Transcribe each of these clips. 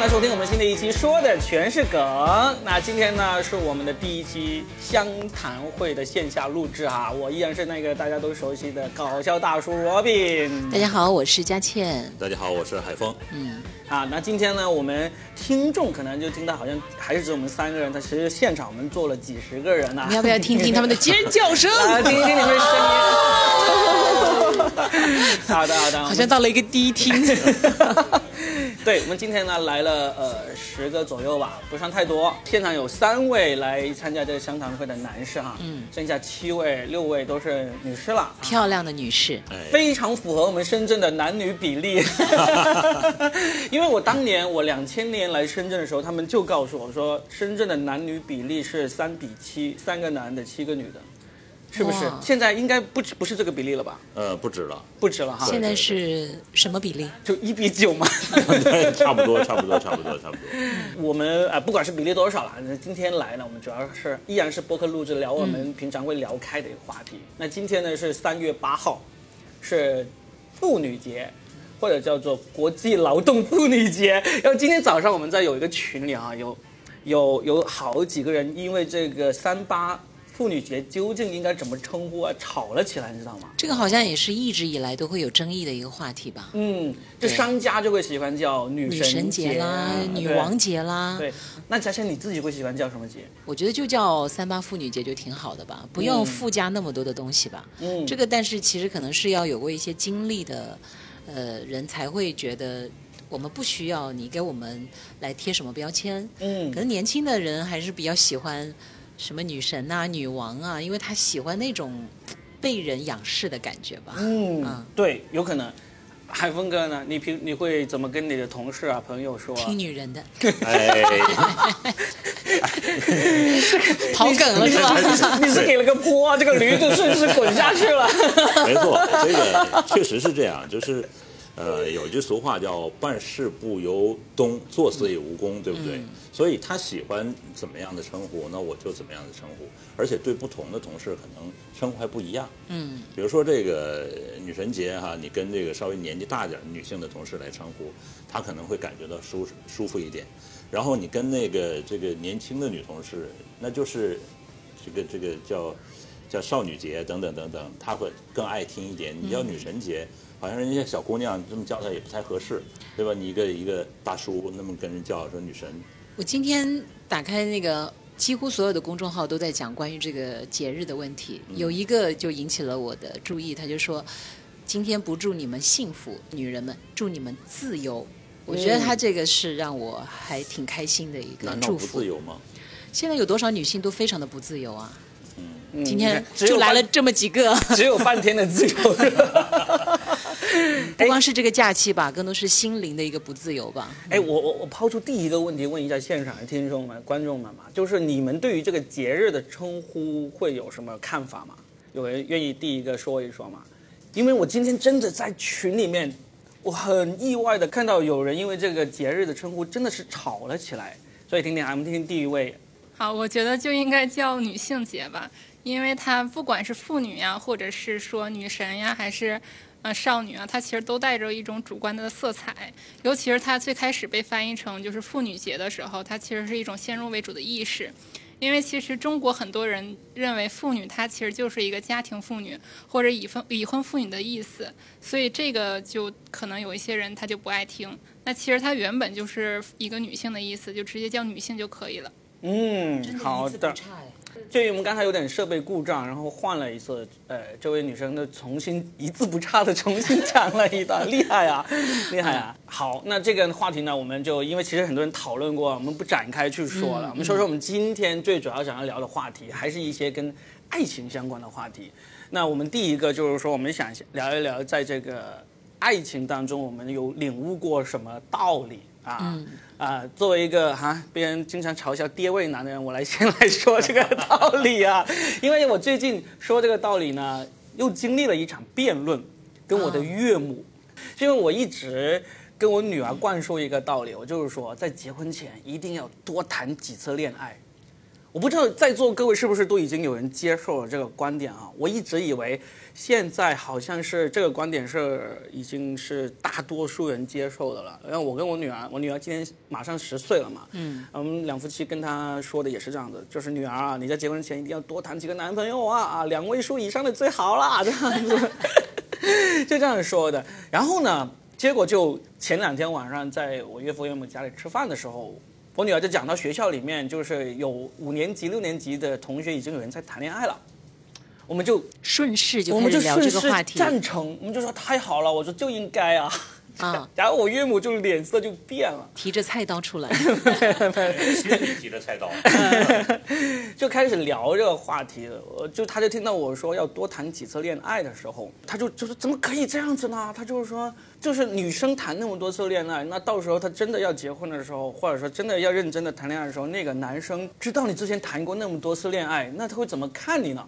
来收听我们新的一期，说的全是梗。那今天呢是我们的第一期湘潭会的线下录制哈，我依然是那个大家都熟悉的搞笑大叔罗宾。大家好，我是佳倩。大家好，我是海峰。嗯，啊，那今天呢，我们听众可能就听到好像还是只有我们三个人，但其实现场我们坐了几十个人呐、你要不要听听他们的尖叫声？啊，听一听你们的声音。好的，好的，好像到了一个迪厅。对，我们今天呢来了呃十个左右吧，不算太多。现场有三位来参加这个香堂会的男士哈，嗯，剩下七位六位都是女士了，漂亮的女士，哎，非常符合我们深圳的男女比例。因为我当年我两千年来深圳的时候，他们就告诉我说，深圳的男女比例是三比七，三个男的，七个女的，是不是？现在应该不止不是这个比例了吧？呃，不止了，不止了哈，现在是什么比例？就一比九嘛。差不多，差不多，差不多，差不多。我们呃，不管是比例多少啦，那今天来呢，我们主要是依然是播客录制，聊我们平常会聊开的一个话题。那今天呢是三月八号，是妇女节，或者叫做国际劳动妇女节。然后今天早上我们在有一个群里啊，有有有好几个人因为这个三八妇女节究竟应该怎么称呼啊，吵了起来，你知道吗？这个好像也是一直以来都会有争议的一个话题吧？嗯，就商家就会喜欢叫女女神神节啦啊，女王节啦，对，那嘉倩你自己会喜欢叫什么节？我觉得就叫三八妇女节就挺好的吧，不用附加那么多的东西吧。嗯这个但是其实可能是要有过一些经历的，呃，人才会觉得我们不需要你给我们来贴什么标签。嗯可能年轻的人还是比较喜欢什么女神啊、女王啊，因为他喜欢那种被人仰视的感觉吧。嗯嗯，对，有可能。海峰哥呢？你平你会怎么跟你的同事啊、朋友说啊？听女人的，哎，跑梗了是吧？你是给了个坡啊，这个驴就顺势滚下去了。没错，这个确实是这样，就是，呃，有一句俗话叫“办事不由东，做事也无功”，对不对？所以他喜欢怎么样的称呼，那我就怎么样的称呼，而且对不同的同事可能称呼还不一样。嗯，比如说这个女神节哈，你跟这个稍微年纪大点儿女性的同事来称呼，她可能会感觉到舒适舒服一点。然后你跟那个这个年轻的女同事，那就是这个这个叫叫少女节等等等等，她会更爱听一点。你叫女神节，好像人家小姑娘这么叫她也不太合适，对吧？你一个一个大叔那么跟人叫说女神，我今天打开那个，几乎所有的公众号都在讲关于这个节日的问题。有一个就引起了我的注意，他就说：“今天不祝你们幸福，女人们，祝你们自由。”我觉得他这个是让我还挺开心的一个祝福自。由吗？现在有多少女性都非常的不自由啊？嗯今天就来了这么几个，只有半天的自由。不光是这个假期吧，更多是心灵的一个不自由吧。哎，我我我抛出第一个问题，问一下现场的听众们、观众们嘛，就是你们对于这个节日的称呼会有什么看法吗？有人愿意第一个说一说吗？因为我今天真的在群里面，我很意外的看到有人因为这个节日的称呼真的是吵了起来，所以听听啊，我们听听第一位，好，我觉得就应该叫女性节吧，因为它不管是妇女呀，或者是说女神呀，还是呃少女啊，它其实都带着一种主观的色彩。尤其是它最开始被翻译成就是妇女节的时候，它其实是一种先入为主的意识。因为其实中国很多人认为妇女她其实就是一个家庭妇女或者已婚已婚妇女的意思，所以这个就可能有一些人他就不爱听。那其实它原本就是一个女性的意思，就直接叫女性就可以了。嗯，好的。哎鉴于我们刚才有点设备故障，然后换了一次，呃，这位女生的重新一字不差的重新讲了一段，厉害啊，厉害啊！好，那这个话题呢，我们就因为其实很多人讨论过，我们不展开去说了，我们说说我们今天最主要想要聊的话题，还是一些跟爱情相关的话题。那我们第一个就是说，我们想聊一聊，在这个爱情当中，我们有领悟过什么道理啊？啊，作为一个哈、别人经常嘲笑爹味男的人，我来先来说这个道理啊，因为我最近说这个道理呢，又经历了一场辩论，跟我的岳母，因为我一直跟我女儿灌输一个道理，我就是说，在结婚前一定要多谈几次恋爱。我不知道在座各位是不是都已经有人接受了这个观点啊？我一直以为现在好像是这个观点是已经是大多数人接受的了。然后我跟我女儿，我女儿今年马上十岁了嘛，嗯，我们两夫妻跟她说的也是这样的，就是女儿啊，你在结婚前一定要多谈几个男朋友啊啊，两位数以上的最好啦，这样子，就这样说的。然后呢，结果就前两天晚上在我岳父岳母家里吃饭的时候。我女儿就讲到学校里面，就是有五年级、六年级的同学已经有人在谈恋爱了，我们就顺势就我们就聊顺势这个话题。赞成，我们就说太好了，我说就应该啊。啊 然后我岳母就脸色就变了，提着菜刀出来，心里提着菜刀，就开始聊这个话题了。我就他就听到我说要多谈几次恋爱的时候，他就就说怎么可以这样子呢？他就是说，就是女生谈那么多次恋爱，那到时候她真的要结婚的时候，或者说真的要认真的谈恋爱的时候，那个男生知道你之前谈过那么多次恋爱，那他会怎么看你呢？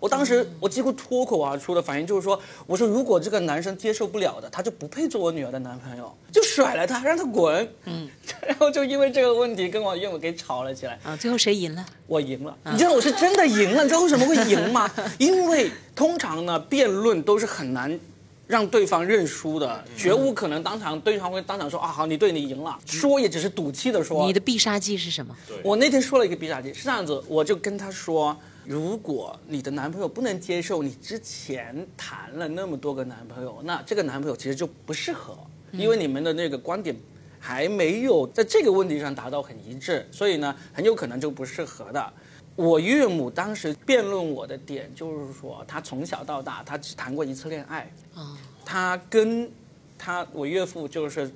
我当时我几乎脱口而出的反应就是说，我说如果这个男生接受不了的，他就不配做我女儿的男朋友，就甩了他，让他滚。嗯，然后就因为这个问题跟我岳母给吵了起来。啊，最后谁赢了？我赢了，你知道我是真的赢了，你知道为什么会赢吗？因为通常呢，辩论都是很难让对方认输的，绝无可能当场对方会当场说啊好，你对你赢了，说也只是赌气的说。你的必杀技是什么？我那天说了一个必杀技，是这样子，我就跟他说，如果你的男朋友不能接受你之前谈了那么多个男朋友，那这个男朋友其实就不适合，因为你们的那个观点还没有在这个问题上达到很一致，所以呢，很有可能就不适合的。我岳母当时辩论我的点就是说，她从小到大她只谈过一次恋爱，啊，她跟她我岳父就是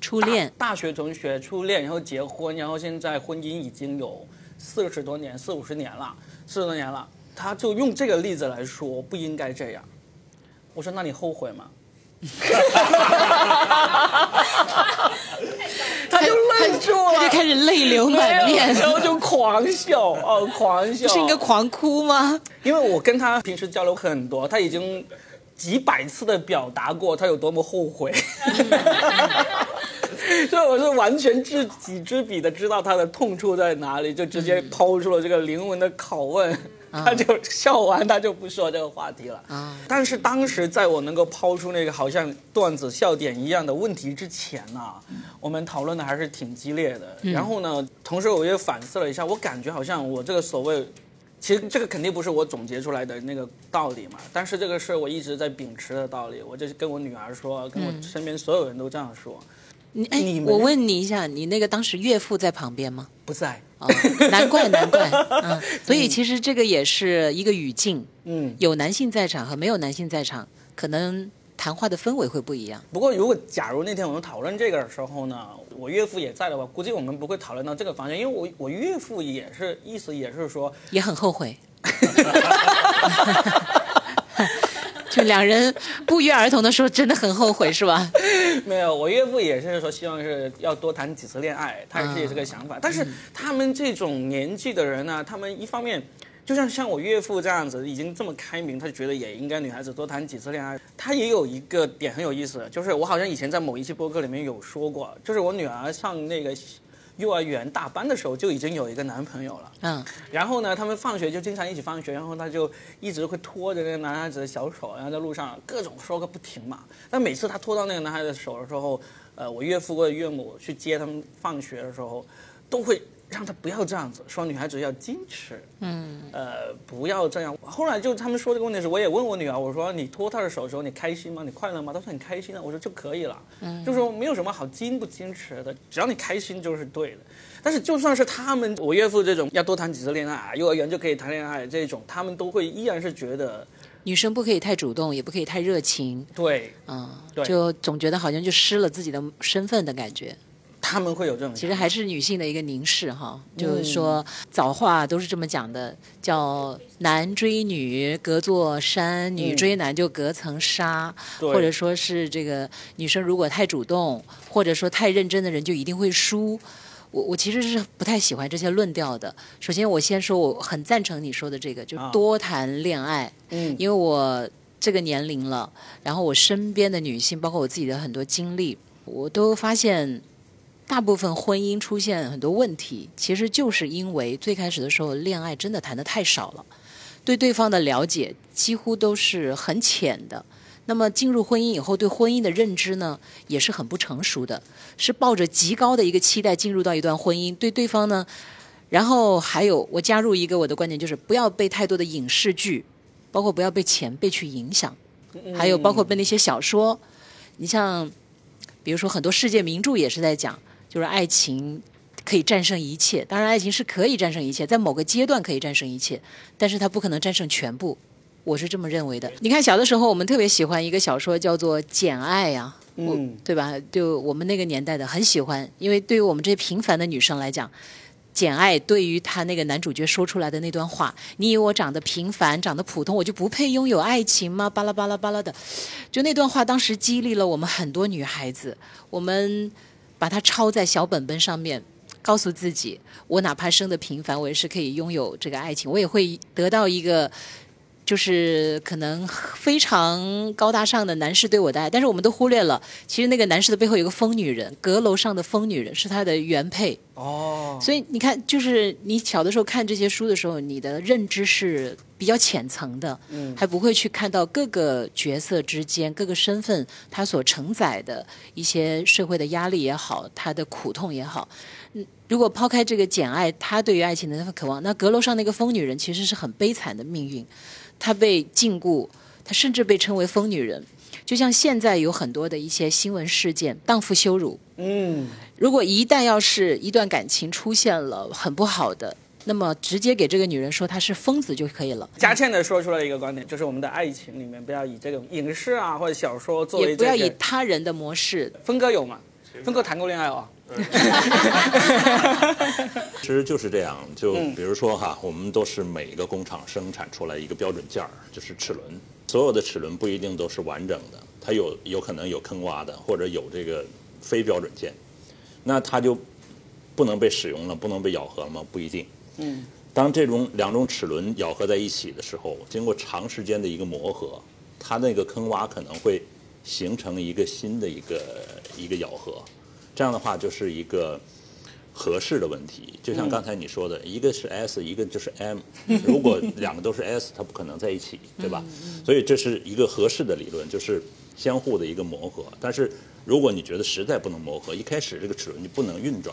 初恋。大大学同学初恋，然后结婚，然后现在婚姻已经有四十多年、四五十年了，四十多年了。他就用这个例子来说，不应该这样。我说：“那你后悔吗？” 他就愣住了，他就开始泪流满面。然后就狂笑，哦，狂 笑。是应该狂哭吗？因为我跟他平时交流很多，他已经几百次的表达过他有多么后悔，所以我是完全知己知彼的知道他的痛处在哪里，就直接抛出了这个灵魂的拷问。他就笑完，他就不说这个话题了。啊但是当时在我能够抛出那个好像段子笑点一样的问题之前呢、我们讨论的还是挺激烈的。然后呢，同时我也反思了一下，我感觉好像我这个所谓，其实这个肯定不是我总结出来的那个道理嘛，但是这个是我一直在秉持的道理。我就是跟我女儿说，跟我身边所有人都这样说，你哎你，我问你一下，你那个当时岳父在旁边吗？不在。哦，难怪难怪，嗯，所以其实这个也是一个语境，嗯，有男性在场和没有男性在场，可能谈话的氛围会不一样。不过，如果假如那天我们讨论这个的时候呢，我岳父也在的话，估计我们不会讨论到这个方向，因为我我岳父也是意思也是说，也很后悔。就两人不约而同的说，真的很后悔，是吧？没有，我岳父也是说希望是要多谈几次恋爱，他也是有这个想法。但是他们这种年纪的人呢，他们一方面。就像像我岳父这样子，已经这么开明，他就觉得也应该女孩子多谈几次恋爱。他也有一个点很有意思，就是我好像以前在某一期播客里面有说过，就是我女儿上那个幼儿园大班的时候就已经有一个男朋友了。嗯，然后呢，他们放学就经常一起放学，然后他就一直会拖着那个男孩子的小手，然后在路上各种说个不停嘛。但每次他拖到那个男孩子的手的时候，呃，我岳父或者岳母去接他们放学的时候，都会让他不要这样子，说女孩子要矜持，嗯，呃，不要这样。后来就他们说这个问题时，我也问我女儿，我说你拖她的手的时候，你开心吗？你快乐吗？她说很开心啊。我说就可以了，嗯，就说没有什么好矜不矜持的，只要你开心就是对的。但是就算是他们，我岳父这种要多谈几次恋爱啊，幼儿园就可以谈恋爱这种，他们都会依然是觉得女生不可以太主动，也不可以太热情，对，嗯，对就总觉得好像就失了自己的身份的感觉。他们会有这种。其实还是女性的一个凝视哈，就是说早话都是这么讲的，叫男追女隔座山，女追男就隔层纱，对或者说是这个女生如果太主动，或者说太认真的人就一定会输。我我其实是不太喜欢这些论调的。首先，我先说我很赞成你说的这个，就啊多谈恋爱，嗯因为我这个年龄了，然后我身边的女性，包括我自己的很多经历，我都发现大部分婚姻出现很多问题，其实就是因为最开始的时候恋爱真的谈的太少了，对对方的了解几乎都是很浅的。那么进入婚姻以后，对婚姻的认知呢，也是很不成熟的，是抱着极高的一个期待进入到一段婚姻，对对方呢，然后还有我加入一个我的观点，就是不要被太多的影视剧，包括不要被前辈去影响，还有包括被那些小说，你像，比如说很多世界名著也是在讲，就是爱情可以战胜一切，当然爱情是可以战胜一切，在某个阶段可以战胜一切，但是它不可能战胜全部。我是这么认为的。你看，小的时候我们特别喜欢一个小说，叫做《简爱》呀，嗯，对吧？就我们那个年代的很喜欢，因为对于我们这些平凡的女生来讲，《简爱》对于他那个男主角说出来的那段话：“你以为我长得平凡，长得普通，我就不配拥有爱情吗？”巴拉巴拉巴拉的，就那段话当时激励了我们很多女孩子。我们把它抄在小本本上面，告诉自己：我哪怕生的平凡，我也是可以拥有这个爱情，我也会得到一个。就是可能非常高大上的男士对我的爱，但是我们都忽略了，其实那个男士的背后有个疯女人，阁楼上的疯女人是他的原配。哦，所以你看，就是你小的时候看这些书的时候，你的认知是比较浅层的，嗯还不会去看到各个角色之间、各个身份他所承载的一些社会的压力也好，他的苦痛也好。嗯，如果抛开这个简爱，他对于爱情的那份渴望，那阁楼上那个疯女人其实是很悲惨的命运。她被禁锢，她甚至被称为疯女人。就像现在有很多的一些新闻事件，荡妇羞辱。嗯，如果一旦要是一段感情出现了很不好的，那么直接给这个女人说她是疯子就可以了。佳倩的说出了一个观点，就是我们的爱情里面不要以这种影视啊或者小说作为也不要以他人的模式。峰哥有吗？峰哥谈过恋爱哦。其实就是这样，就嗯比如说哈，我们都是每一个工厂生产出来一个标准件儿，就是齿轮。所有的齿轮不一定都是完整的，它有有可能有坑洼的，或者有这个非标准件，那它就不能被使用了，不能被咬合了吗？不一定。嗯，当这种两种齿轮咬合在一起的时候，经过长时间的一个磨合，它那个坑洼可能会形成一个新的一个一个咬合，这样的话就是一个合适的问题。就像刚才你说的，一个是 S，一个就是 M，如果两个都是 S，它不可能在一起，对吧？所以这是一个合适的理论，就是相互的一个磨合。但是如果你觉得实在不能磨合，一开始这个齿轮就不能运转。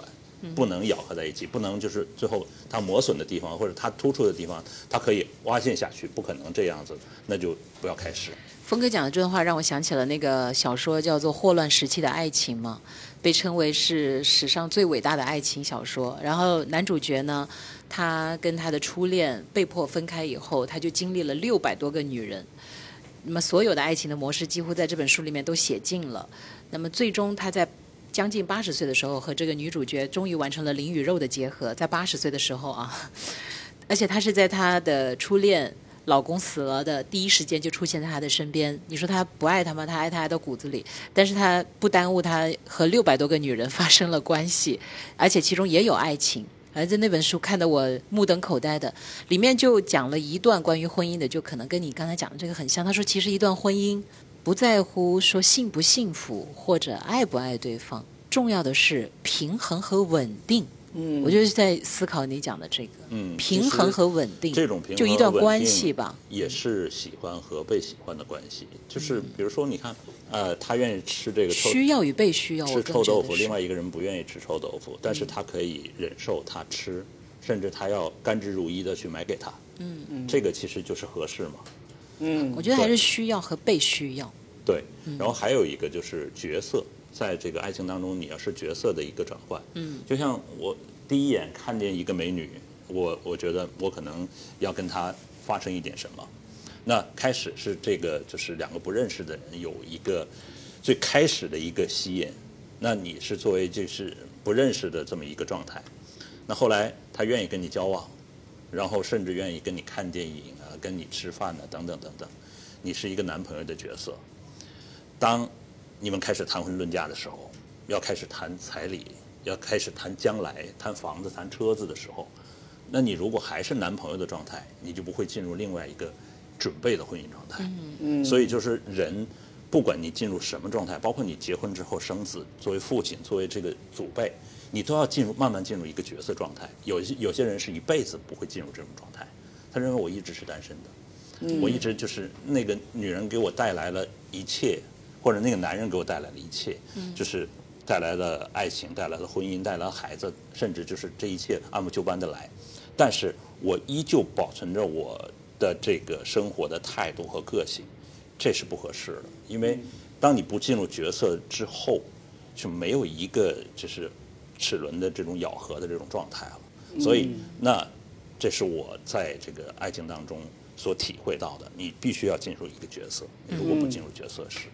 不能咬合在一起，不能就是最后它磨损的地方或者它突出的地方，它可以挖陷下去，不可能这样子，那就不要开始。峰哥讲的这段话让我想起了那个小说叫做《霍乱时期的爱情》嘛，被称为是史上最伟大的爱情小说。然后男主角呢，他跟他的初恋被迫分开以后，他就经历了六百多个女人。那么所有的爱情的模式几乎在这本书里面都写尽了。那么最终他在将近八十岁的时候和这个女主角终于完成了灵与肉的结合，在八十岁的时候啊，而且他是在他的初恋老公死了的第一时间就出现在他的身边。你说他不爱他吗？他爱他爱到骨子里，但是他不耽误他和六百多个女人发生了关系，而且其中也有爱情。而在那本书看得我目瞪口呆的，里面就讲了一段关于婚姻的，就可能跟你刚才讲的这个很像。他说，其实一段婚姻不在乎说幸不幸福或者爱不爱对方，重要的是平衡和稳定。嗯，我就是在思考你讲的这个，嗯，平衡和稳定，这种平衡就一段关系吧。也是喜欢和被喜欢的关系。就是比如说，你看，呃，他愿意吃这个臭需要与被需要，我吃臭豆腐，另外一个人不愿意吃臭豆腐，但是他可以忍受他吃，甚至他要甘之如饴的去买给他。嗯嗯，这个其实就是合适嘛。嗯我觉得还是需要和被需要。对，然后还有一个就是角色，在这个爱情当中，你要是角色的一个转换。嗯，就像我第一眼看见一个美女，我我觉得我可能要跟她发生一点什么。那开始是这个，就是两个不认识的人有一个最开始的一个吸引，那你是作为就是不认识的这么一个状态。那后来他愿意跟你交往，然后甚至愿意跟你看电影啊，跟你吃饭啊，等等等等，你是一个男朋友的角色。当你们开始谈婚论嫁的时候，要开始谈彩礼，要开始谈将来、谈房子、谈车子的时候，那你如果还是男朋友的状态，你就不会进入另外一个准备的婚姻状态。嗯，所以就是人不管你进入什么状态，包括你结婚之后生子，作为父亲，作为这个祖辈，你都要进入慢慢进入一个角色状态。有些有些人是一辈子不会进入这种状态，他认为我一直是单身的，我一直就是那个女人给我带来了一切，或者那个男人给我带来的一切，就是带来了爱情，带来了婚姻，带来了孩子，甚至就是这一切按部就班的来。但是我依旧保存着我的这个生活的态度和个性，这是不合适的。因为当你不进入角色之后，就没有一个就是齿轮的这种咬合的这种状态了。所以，那这是我在这个爱情当中所体会到的。你必须要进入一个角色，如果不进入角色是。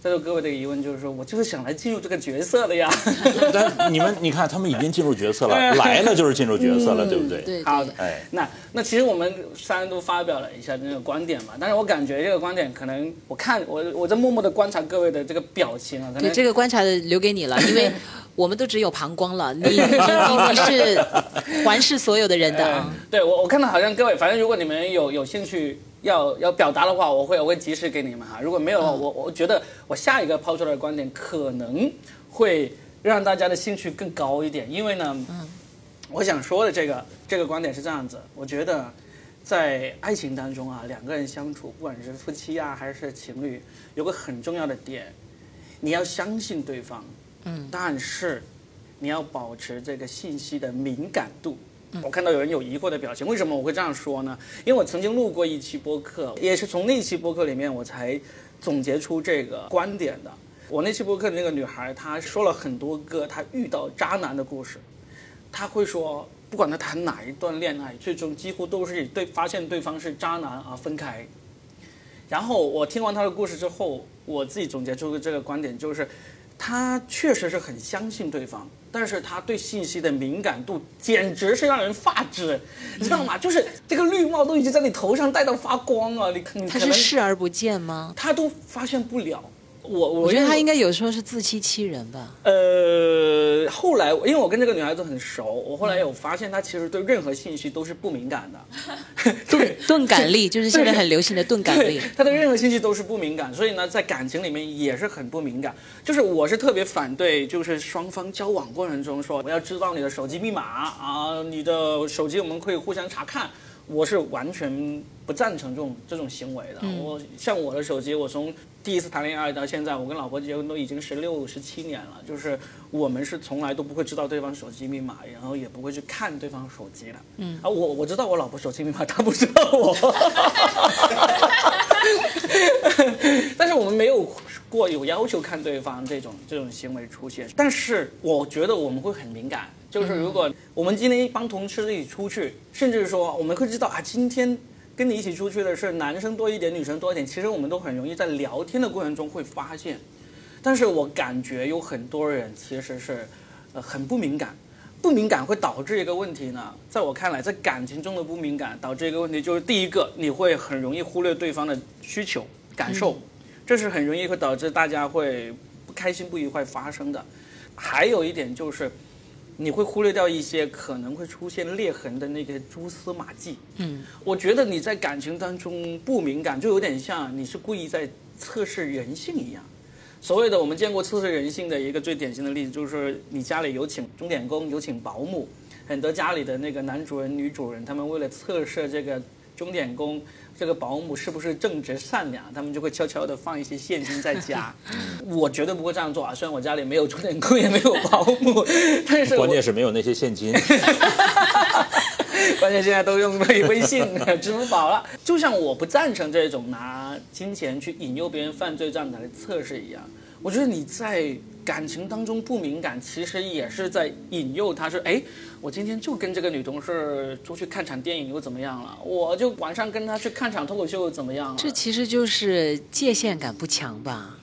在座各位的疑问就是说，我就是想来进入这个角色的呀。但你们你看，他们已经进入角色了，来了就是进入角色了，对不对？对好的对，哎，那那其实我们三人都发表了一下这个观点嘛，但是我感觉这个观点可能，我看我我在默默的观察各位的这个表情啊，可对这个观察的留给你了，因为 我们都只有膀胱了，你你是环视所有的人的呃啊。对我我看到好像各位，反正如果你们有有兴趣要要表达的话，我会我会及时给你们哈。如果没有的话，我我觉得我下一个抛出来的观点可能会让大家的兴趣更高一点，因为呢，我想说的这个这个观点是这样子，我觉得在爱情当中啊，两个人相处，不管是夫妻啊还是情侣，有个很重要的点，你要相信对方，嗯，但是你要保持这个信息的敏感度。我看到有人有疑惑的表情，为什么我会这样说呢？因为我曾经录过一期播客，也是从那期播客里面我才总结出这个观点的。我那期播客那个女孩，她说了很多个她遇到渣男的故事。她会说，不管她谈哪一段恋爱，最终几乎都是以对发现对方是渣男而分开。然后我听完她的故事之后，我自己总结出的这个观点就是，她确实是很相信对方，但是他对信息的敏感度简直是让人发指，你知道吗？就是这个绿帽都已经在你头上戴到发光了，你看你他是视而不见吗？他都发现不了。我我我觉得他应该该有时候是自欺欺人吧。呃，后来因为我跟这个女孩子很熟，我后来有发现她其实对任何信息都是不敏感的 对。钝感力就是现在很流行的钝感力对，。他对任何信息都是不敏感，所以呢，在感情里面也是很不敏感。就是我是特别反对，就是双方交往过程中说我要知道你的手机密码啊，你的手机我们可以互相查看。我是完全不赞成这种这种行为的。我像我的手机，我从第一次谈恋爱到现在，我跟老婆结婚都已经十六十七年了，就是我们是从来都不会知道对方手机密码，然后也不会去看对方手机的。嗯，啊，我我知道我老婆手机密码，她不知道我。但是我们没有过有要求看对方这种这种行为出现。但是我觉得我们会很敏感，就是如果我们今天一帮同事一起出去，甚至说我们会知道啊，今天跟你一起出去的是男生多一点，女生多一点，其实我们都很容易在聊天的过程中会发现。但是我感觉有很多人其实是，呃，很不敏感。不敏感会导致一个问题呢，在我看来，在感情中的不敏感导致一个问题，就是第一个，你会很容易忽略对方的需求、感受，这是很容易会导致大家会不开心、不愉快发生的。还有一点就是，你会忽略掉一些可能会出现裂痕的那个蛛丝马迹。嗯，我觉得你在感情当中不敏感，就有点像你是故意在测试人性一样。所谓的我们见过测试人性的一个最典型的例子，就是你家里有请钟点工，有请保姆，很多家里的那个男主人、女主人，他们为了测试这个钟点工、这个保姆是不是正直善良，他们就会悄悄的放一些现金在家。我绝对不会这样做啊！虽然我家里没有钟点工，也没有保姆，但是关键是没有那些现金。关键现在都用微微信、支付宝了。就像我不赞成这种拿金钱去引诱别人犯罪这样的来测试一样，我觉得你在感情当中不敏感，其实也是在引诱他说，哎，我今天就跟这个女同事出去看场电影又怎么样了？我就晚上跟她去看场脱口秀又怎么样了？这其实就是界限感不强吧？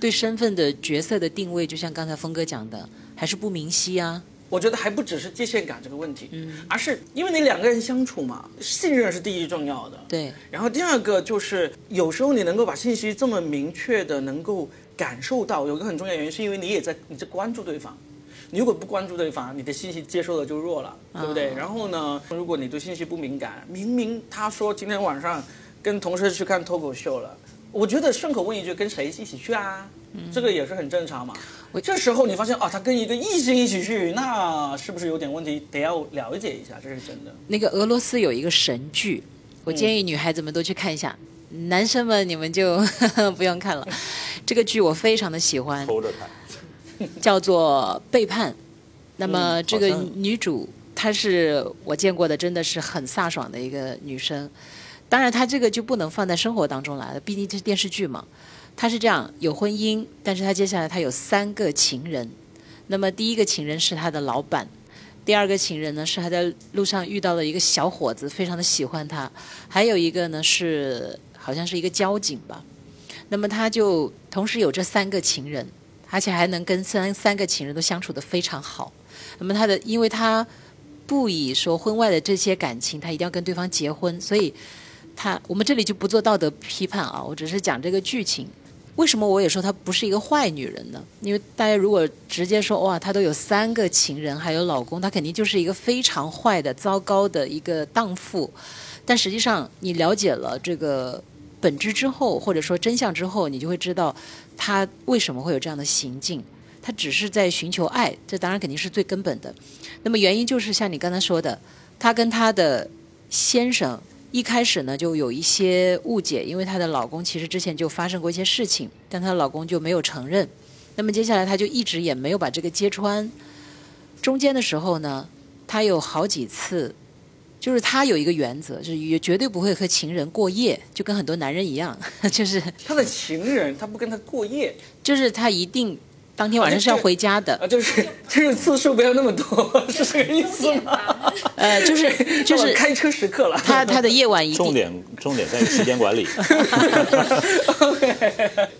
对身份的角色的定位，就像刚才峰哥讲的，还是不明晰啊。我觉得还不只是界限感这个问题，嗯而是因为你两个人相处嘛，信任是第一重要的。对，然后第二个就是，有时候你能够把信息这么明确的能够感受到，有一个很重要原因，是因为你也在你在关注对方。你如果不关注对方，你的信息接收的就弱了，对不对？然后呢，如果你对信息不敏感，明明他说今天晚上跟同事去看脱口秀了，我觉得顺口问一句，跟谁一起去啊？这个也是很正常嘛。这时候你发现啊，他跟一个异性一起去，那是不是有点问题？得要了解一下，这是真的。那个俄罗斯有一个神剧，我建议女孩子们都去看一下，男生们你们就 不用看了。这个剧我非常的喜欢，偷着看。叫做《背叛》。那么这个女主她是我见过的，真的是很飒爽的一个女生。当然，她这个就不能放在生活当中来了，毕竟这是电视剧嘛。她是这样，有婚姻，但是她接下来她有三个情人。那么第一个情人是她的老板，第二个情人呢是她在路上遇到了一个小伙子，非常的喜欢她，还有一个呢是好像是一个交警吧。那么她就同时有这三个情人，而且还能跟三三个情人都相处得非常好。那么他的，因为他不以说婚外的这些感情，他一定要跟对方结婚，所以他我们这里就不做道德批判啊，我只是讲这个剧情。为什么我也说她不是一个坏女人呢？因为大家如果直接说哇，她都有三个情人，还有老公，她肯定就是一个非常坏的、糟糕的一个荡妇。但实际上，你了解了这个本质之后，或者说真相之后，你就会知道她为什么会有这样的行径。她只是在寻求爱，这当然肯定是最根本的。那么原因就是像你刚才说的，她跟她的先生一开始呢就有一些误解，因为她的老公其实之前就发生过一些事情，但她的老公就没有承认。那么接下来她就一直也没有把这个揭穿。中间的时候呢，她有好几次，就是他有一个原则，就是也绝对不会和情人过夜，就跟很多男人一样，就是他的情人，他不跟他过夜。就是他一定当天晚上是要回家的。啊，就是 就是次数不要那么多，是这个意思吗？呃，就是 就是开车时刻了。他他的夜晚一定，重点重点在于时间管理。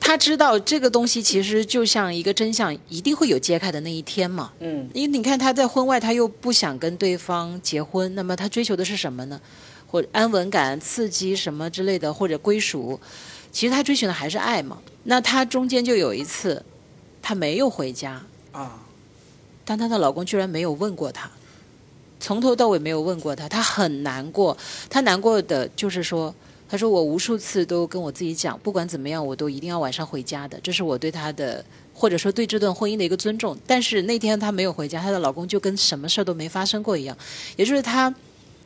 他知道这个东西其实就像一个真相，一定会有揭开的那一天嘛。嗯，因为你看他在婚外，他又不想跟对方结婚，那么他追求的是什么呢？或者安稳感、刺激什么之类的，或者归属。其实他追寻的还是爱嘛。那他中间就有一次，他没有回家，啊，但她的老公居然没有问过她，从头到尾没有问过她，她很难过。她难过的就是说，她说我无数次都跟我自己讲，不管怎么样，我都一定要晚上回家的，这是我对她的，或者说对这段婚姻的一个尊重。但是那天她没有回家，她的老公就跟什么事儿都没发生过一样，也就是她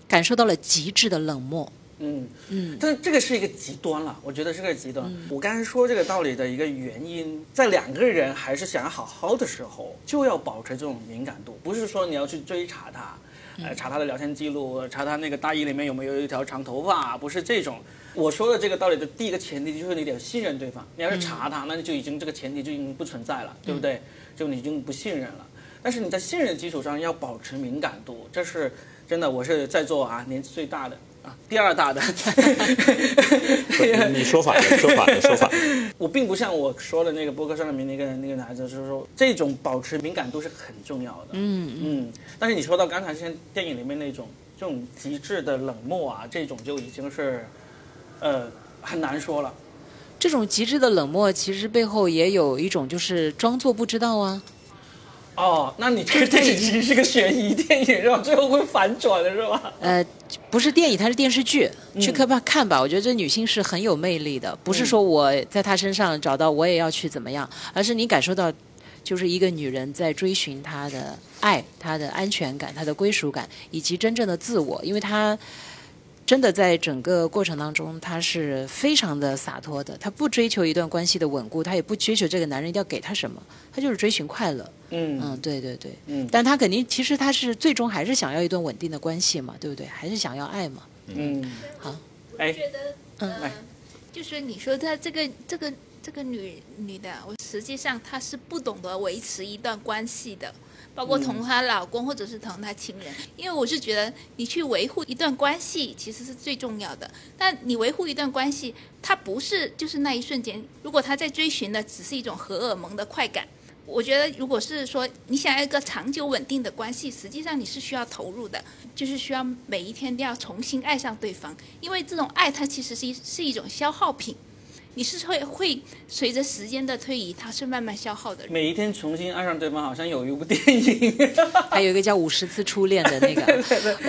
感受到了极致的冷漠。嗯嗯，但是这个是一个极端了，我觉得是个极端。我刚才说这个道理的一个原因，在两个人还是想要好好的时候，就要保持这种敏感度，不是说你要去追查他，呃，查他的聊天记录，查他那个大衣里面有没有一条长头发，不是这种。我说的这个道理的第一个前提就是你得信任对方，你要是查他，那你就已经这个前提就已经不存在了，对不对？就你已经不信任了。但是你在信任的基础上要保持敏感度，这是真的。我是在座啊年纪最大的啊，第二大的。你说反了，说反了，说反了。我并不像我说的那个博客上的那个那个男孩子，就是说这种保持敏感度是很重要的。嗯嗯。但是你说到刚才像电影里面那种这种极致的冷漠啊，这种就已经是，呃，很难说了。这种极致的冷漠，其实背后也有一种就是装作不知道啊。哦，那你这个电影其实是个悬疑电影是吧？最后会反转的是吧？呃，不是电影，它是电视剧，去看吧看吧。我觉得这女性是很有魅力的，不是说我在她身上找到我也要去怎么样，而是你感受到，就是一个女人在追寻她的爱、她的安全感、她的归属感，以及真正的自我，因为她。真的在整个过程当中，她是非常的洒脱的。她不追求一段关系的稳固，她也不追求这个男人一定要给她什么，她就是追寻快乐。嗯嗯，对对对，嗯但她肯定其实她是最终还是想要一段稳定的关系嘛，对不对？还是想要爱嘛。嗯，好，哎，觉得，嗯呃，就是你说他这个这个这个女女的，我实际上她是不懂得维持一段关系的，包括同她老公或者是同她情人，因为我是觉得你去维护一段关系其实是最重要的，但你维护一段关系，它不是就是那一瞬间，如果他在追寻的只是一种荷尔蒙的快感。我觉得，如果是说你想要一个长久稳定的关系，实际上你是需要投入的，就是需要每一天都要重新爱上对方，因为这种爱它其实是一是一种消耗品，你是会会随着时间的推移，它是慢慢消耗的。每一天重新爱上对方，好像有一部电影。还有一个叫《五十次初恋》的那个，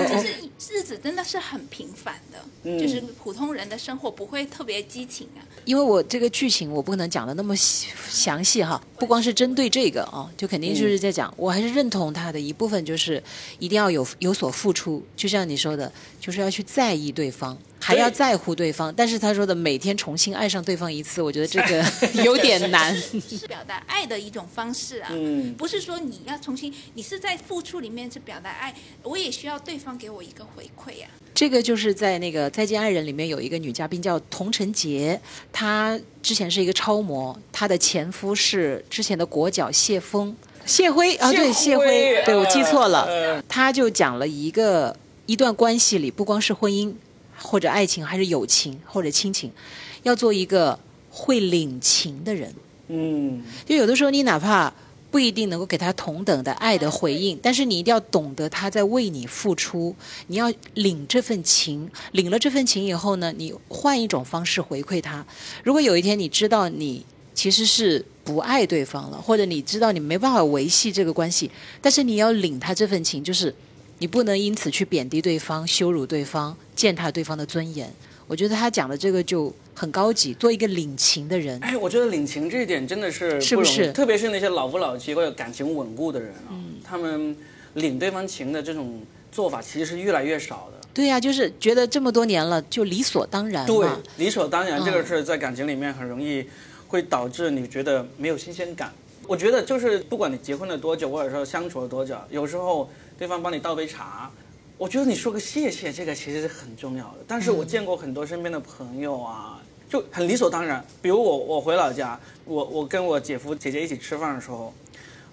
就是日子真的是很平凡的，嗯就是普通人的生活不会特别激情啊。因为我这个剧情我不可能讲的那么详细哈，不光是针对这个啊，就肯定就是在讲，我还是认同他的一部分，就是一定要有有所付出，就像你说的，就是要去在意对方，还要在乎对方。但是他说的每天重新爱上对方一次，我觉得这个 有点难。是表达爱的一种方式啊，嗯不是说你要重新，你是在付出里面去表达爱，我也需要对方给我一个回馈呀、这个就是在那个《再见爱人》里面有一个女嘉宾叫童晨洁，她之前是一个超模，她的前夫是之前的国脚谢峰。谢辉啊，对，谢谢辉辉，对我记错了呃。他就讲了一个一段关系里，不光是婚姻或者爱情，还是友情或者亲情，要做一个会领情的人。嗯，就有的时候你哪怕不一定能够给他同等的爱的回应，但是你一定要懂得他在为你付出，你要领这份情，领了这份情以后呢，你换一种方式回馈他。如果有一天你知道你其实是不爱对方了，或者你知道你没办法维系这个关系，但是你要领他这份情，就是你不能因此去贬低对方、羞辱对方、践踏对方的尊严。我觉得他讲的这个就很高级，做一个领情的人。哎，我觉得领情这一点真的是是不是特别是那些老夫老妻或者感情稳固的人啊，他们领对方情的这种做法其实是越来越少的。对呀、就是觉得这么多年了，就理所当然对。，理所当然，嗯这个是在感情里面很容易会导致你觉得没有新鲜感。我觉得就是不管你结婚了多久，或者说相处了多久，有时候对方帮你倒杯茶，我觉得你说个谢谢，这个其实是很重要的。但是我见过很多身边的朋友啊，就很理所当然。比如我，我回老家，我我跟我姐夫姐姐一起吃饭的时候，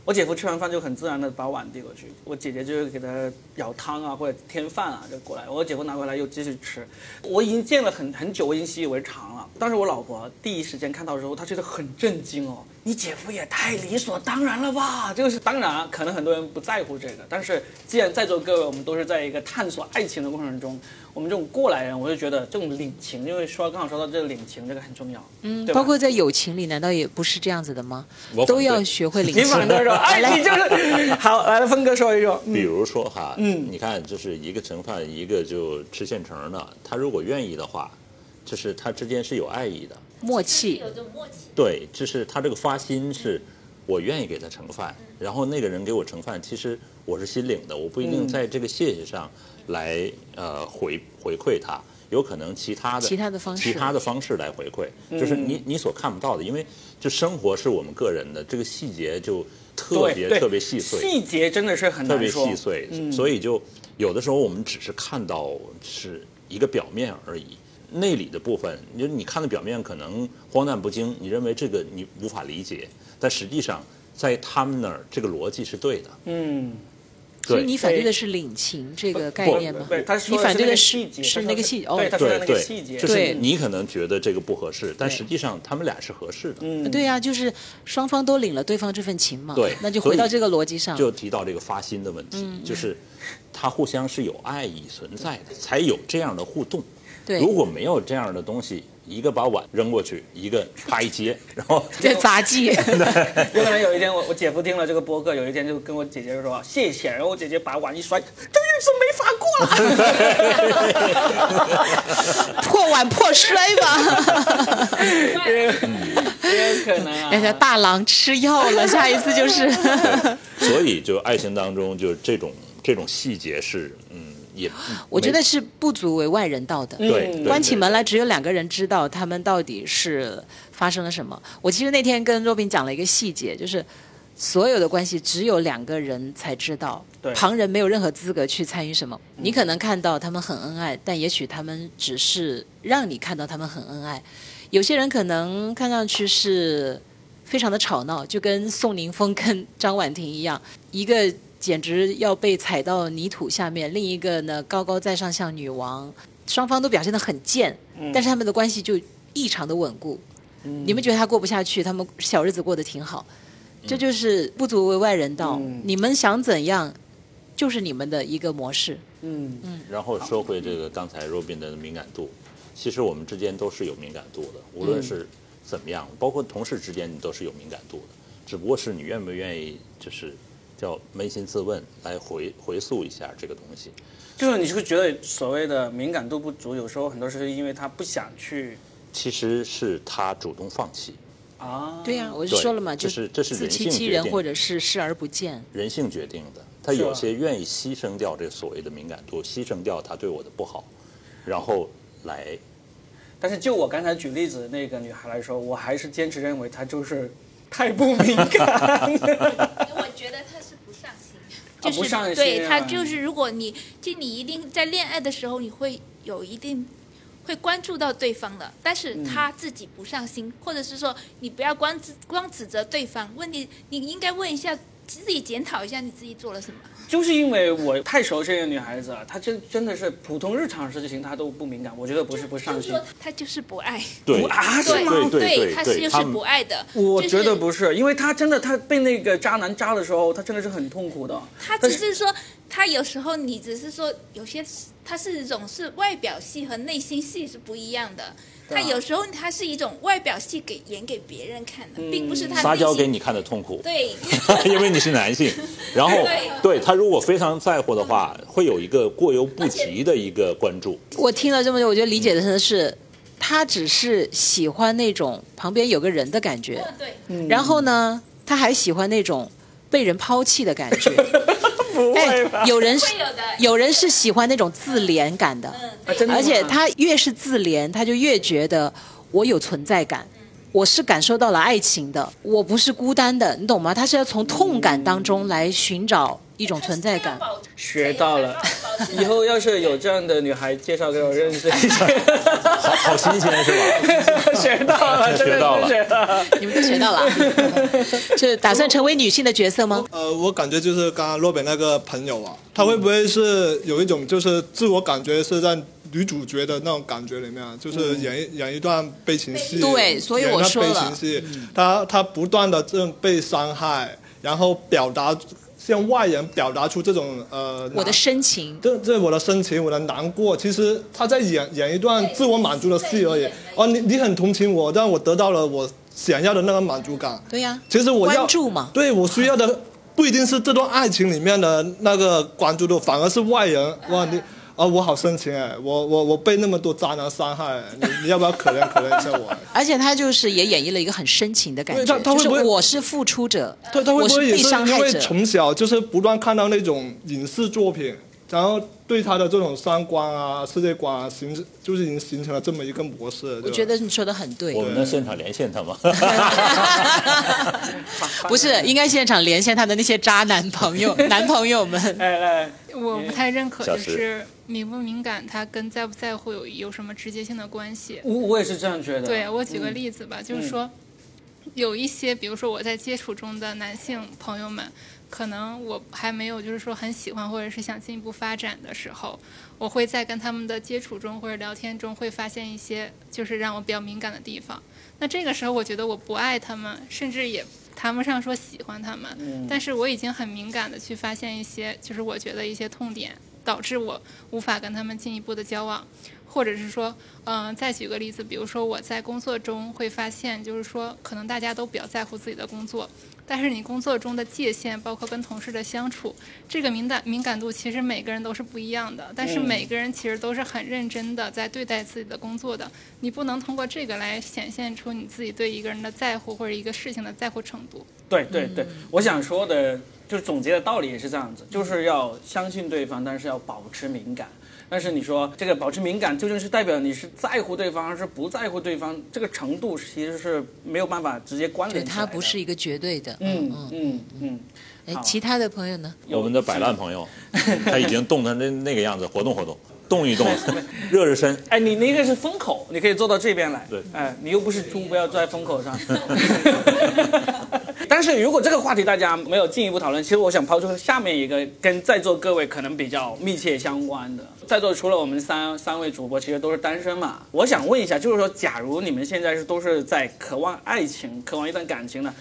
我姐夫吃完饭就很自然的把碗递过去，我姐姐就会给他舀汤啊或者添饭啊就过来，我姐夫拿回来又继续吃。我已经见了很很久，我已经习以为常了。但是我老婆第一时间看到的时候，她觉得很震惊哦，你姐夫也太理所当然了吧？这个是当然啊，可能很多人不在乎这个，但是既然在座各位我们都是在一个探索爱情的过程中，我们这种过来人，我就觉得这种领情，因为说刚好说到这个领情，这个很重要，嗯，对包括在友情里，难道也不是这样子的吗都要学会领 情你情。反对说，哎，你就是 好，来峰哥说一说，比如说哈，嗯你看，就是一个盛饭，一个就吃现成的。他如果愿意的话，就是他之间是有爱意的。默契。有，种默契。对，就是他这个发心是，我愿意给他盛饭，然后那个人给我盛饭，其实我是心领的，我不一定嗯。在这个谢谢上来呃回回馈他，有可能其他的其他的方式。其他的方式来回馈，就是嗯你你所看不到的，因为就生活是我们个人的，这个细节就特别特别细碎，细节真的是很特别细碎，嗯。所以就有的时候我们只是看到是一个表面而已，内里的部分，你就你看的表面可能荒诞不经，你认为这个你无法理解，但实际上在他们那儿这个逻辑是对的，嗯。所以你反对的是领情这个概念吗？对，他你反对的是是是那个细哦对，，他说那个对细节，就是对你可能觉得这个不合适，但实际上他们俩是合适的。嗯，对呀、就是双方都领了对方这份情嘛。对那就回到这个逻辑上。就提到这个发心的问题，嗯就是他互相是有爱意存在的，才有这样的互动。对如果没有这样的东西，一个把碗扔过去，一个啪一接，然后这杂技，有可能有一天我我姐夫听了这个播客，有一天就跟我姐姐说谢谢，然后我姐姐把碗一摔，这日子没法过了。破碗破摔吧。也有可能啊。人家大郎吃药了，下一次就是。所以就爱情当中就这种这种细节是嗯也我觉得是不足为外人道的。对嗯关起门来只有两个人知道他们到底是发生了什么。我其实那天跟若冰讲了一个细节，就是所有的关系只有两个人才知道对，旁人没有任何资格去参与什么。你可能看到他们很恩爱，但也许他们只是让你看到他们很恩爱。有些人可能看上去是非常的吵闹，就跟宋宁峰跟张婉婷一样，一个简直要被踩到泥土下面，另一个呢高高在上像女王，双方都表现得很贱，但是他们的关系就异常的稳固。你们觉得他过不下去，他们小日子过得挺好，这就是不足为外人道。嗯。你们想怎样，就是你们的一个模式。嗯。然后说回这个刚才 Robin 的敏感度，其实我们之间都是有敏感度的，无论是怎么样，包括同事之间你都是有敏感度的，只不过是你愿不愿意就是叫扪心自问来回回溯一下这个东西。就是你是觉得所谓的敏感度不足，有时候很多时候是因为他不想去其实是他主动放弃，啊，对呀、我就说了嘛，就是自这是人欺欺人，或者是视而不见。人性决定的。他有些愿意牺牲掉这所谓的敏感度，牺牲掉他对我的不好，然后来但是就我刚才举例子的那个女孩来说，我还是坚持认为她就是太不敏感。我觉得他是不上心，就是、对啊。他就是，如果你就你一定在恋爱的时候，你会有一定会关注到对方的，但是他自己不上心，或者是说你不要光指光指责对方，问题你应该问一下自己检讨一下你自己做了什么。就是因为我太熟悉这个女孩子了，她真真的是普通日常事情她都不敏感，我觉得不是不上心就是说，她就是不爱，对啊，是对吗？对对对他是就是不爱的。我觉得不是，因为她真的，她被那个渣男渣的时候，她真的是很痛苦的。她只是说，她有时候你只是说有些她是一种是外表戏和内心戏是不一样的。他有时候他是一种外表戏给演给别人看的，并不是他撒娇给你看的痛苦。对，因为你是男性，然后对。对他如果非常在乎的话，会有一个过犹不及的一个关注。我听了这么久，我觉得理解的是，他只是喜欢那种旁边有个人的感觉，对，然后呢，他还喜欢那种被人抛弃的感觉。不会吧？哎，有人是有有人是喜欢那种自怜感的，嗯，啊真的而且他越是自怜，他就越觉得我有存在感。我是感受到了爱情的，我不是孤单的，你懂吗？他是要从痛感当中来寻找一种存在感。学到了，以后要是有这样的女孩，介绍给我认识一下。好好新鲜是吧？学到了，学到了学到了。你们都学到了啊，是打算成为女性的角色吗？呃，我感觉就是刚刚洛北那个朋友啊，他会不会是有一种就是自我感觉是在女主角的那种感觉里面啊，就是演一、演一段悲情戏，对所以我说了悲情戏，他他不断的这种被伤害，然后表达向外人表达出这种呃我的深情，这这我的深情，我的难过，其实他在演演一段自我满足的戏而已。哦，你你很同情我，但我得到了我想要的那个满足感。对呀、其实我要关注嘛对我需要的不一定是这段爱情里面的那个关注度，反而是外人哇你。啊，我好深情哎，我我我被那么多渣男伤害，你你要不要可怜可怜一下我？而且他就是也演绎了一个很深情的感觉，就是他他会不会我是付出者，对，他会我不会也被是因为伤害者？从小就是不断看到那种影视作品，然后对他的这种三观啊、世界观啊，形成就是已经形成了这么一个模式。我觉得你说的很对我，们能现场连线他吗？不是应该现场连线他的那些渣男朋友、男朋友们。哎哎，我不太认可，就是敏不敏感，他跟在不在乎有有什么直接性的关系。我我也是这样觉得。对我举个例子吧，就是说，有一些，比如说我在接触中的男性朋友们，可能我还没有就是说很喜欢或者是想进一步发展的时候，我会在跟他们的接触中或者聊天中会发现一些就是让我比较敏感的地方。那这个时候，我觉得我不爱他们，甚至也谈不上说喜欢他们，但是我已经很敏感的去发现一些，就是我觉得一些痛点，导致我无法跟他们进一步的交往。或者是说，嗯、再举个例子，比如说我在工作中会发现，就是说，可能大家都比较在乎自己的工作，但是你工作中的界限，包括跟同事的相处，这个敏感敏感度，其实每个人都是不一样的。但是每个人其实都是很认真的在对待自己的工作的，你不能通过这个来显现出你自己对一个人的在乎或者一个事情的在乎程度。对对对，我想说的，就是总结的道理也是这样子，就是要相信对方，但是要保持敏感。但是你说这个保持敏感，究竟是代表你是在乎对方，还是不在乎对方？这个程度其实是没有办法直接关，联的。它不是一个绝对的。嗯嗯。嗯嗯，哎好，其他的朋友呢？我们的摆烂朋友，他已经冻成那那个样子，活动活动，动一动，热热身。哎，你那个是风口，你可以坐到这边来。对哎，你又不是猪，不要坐在风口上。但是如果这个话题大家没有进一步讨论，其实我想抛出下面一个跟在座各位可能比较密切相关的。在座除了我们三三位主播，其实都是单身嘛。我想问一下，就是说，假如你们现在是都是在渴望爱情、渴望一段感情的，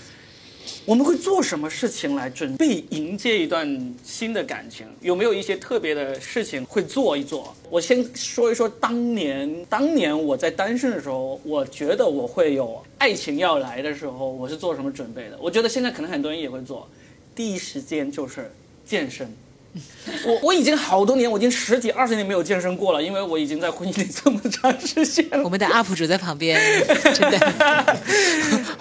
我们会做什么事情来准备迎接一段新的感情？有没有一些特别的事情会做一做？我先说一说当年，当年我在单身的时候，我觉得我会有爱情要来的时候，我是做什么准备的？我觉得现在可能很多人也会做，第一时间就是健身。我我已经好多年，我已经十几二十年没有健身过了，因为我已经在婚姻里这么长时间了我。们的 UP 主在旁边，真的。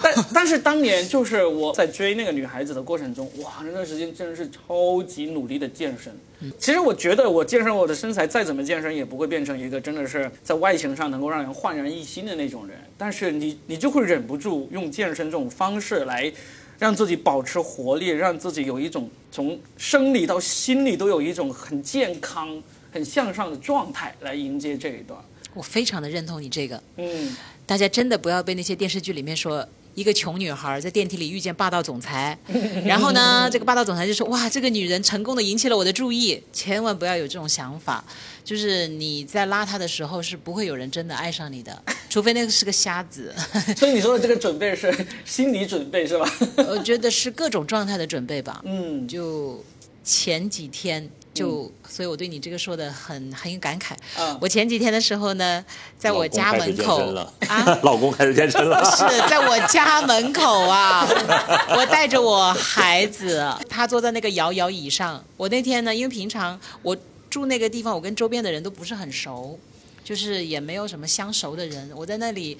但但是当年就是我在追那个女孩子的过程中，哇，那段时间真的是超级努力的健身。其实我觉得我健身，我的身材再怎么健身，也不会变成一个真的是在外形上能够让人焕然一新的那种人。但是你你就会忍不住用健身这种方式来让自己保持活力，让自己有一种从生理到心理都有一种很健康、很向上的状态来迎接这一段。我非常的认同你这个，嗯，大家真的不要被那些电视剧里面说。一个穷女孩在电梯里遇见霸道总裁，然后呢，这个霸道总裁就说：“哇，这个女人成功的引起了我的注意。”千万不要有这种想法，就是你在拉她的时候是不会有人真的爱上你的，除非那个是个瞎子。所以你说的这个准备是心理准备是吧？我觉得是各种状态的准备吧。嗯，就前几天就，所以我对你这个说的很很有感慨。嗯我前几天的时候呢，在我家门口啊，老公开始健身了，是在我家门口啊，我带着我孩子，他坐在那个摇摇椅上。我那天呢，因为平常我住那个地方，我跟周边的人都不是很熟，就是也没有什么相熟的人。我在那里，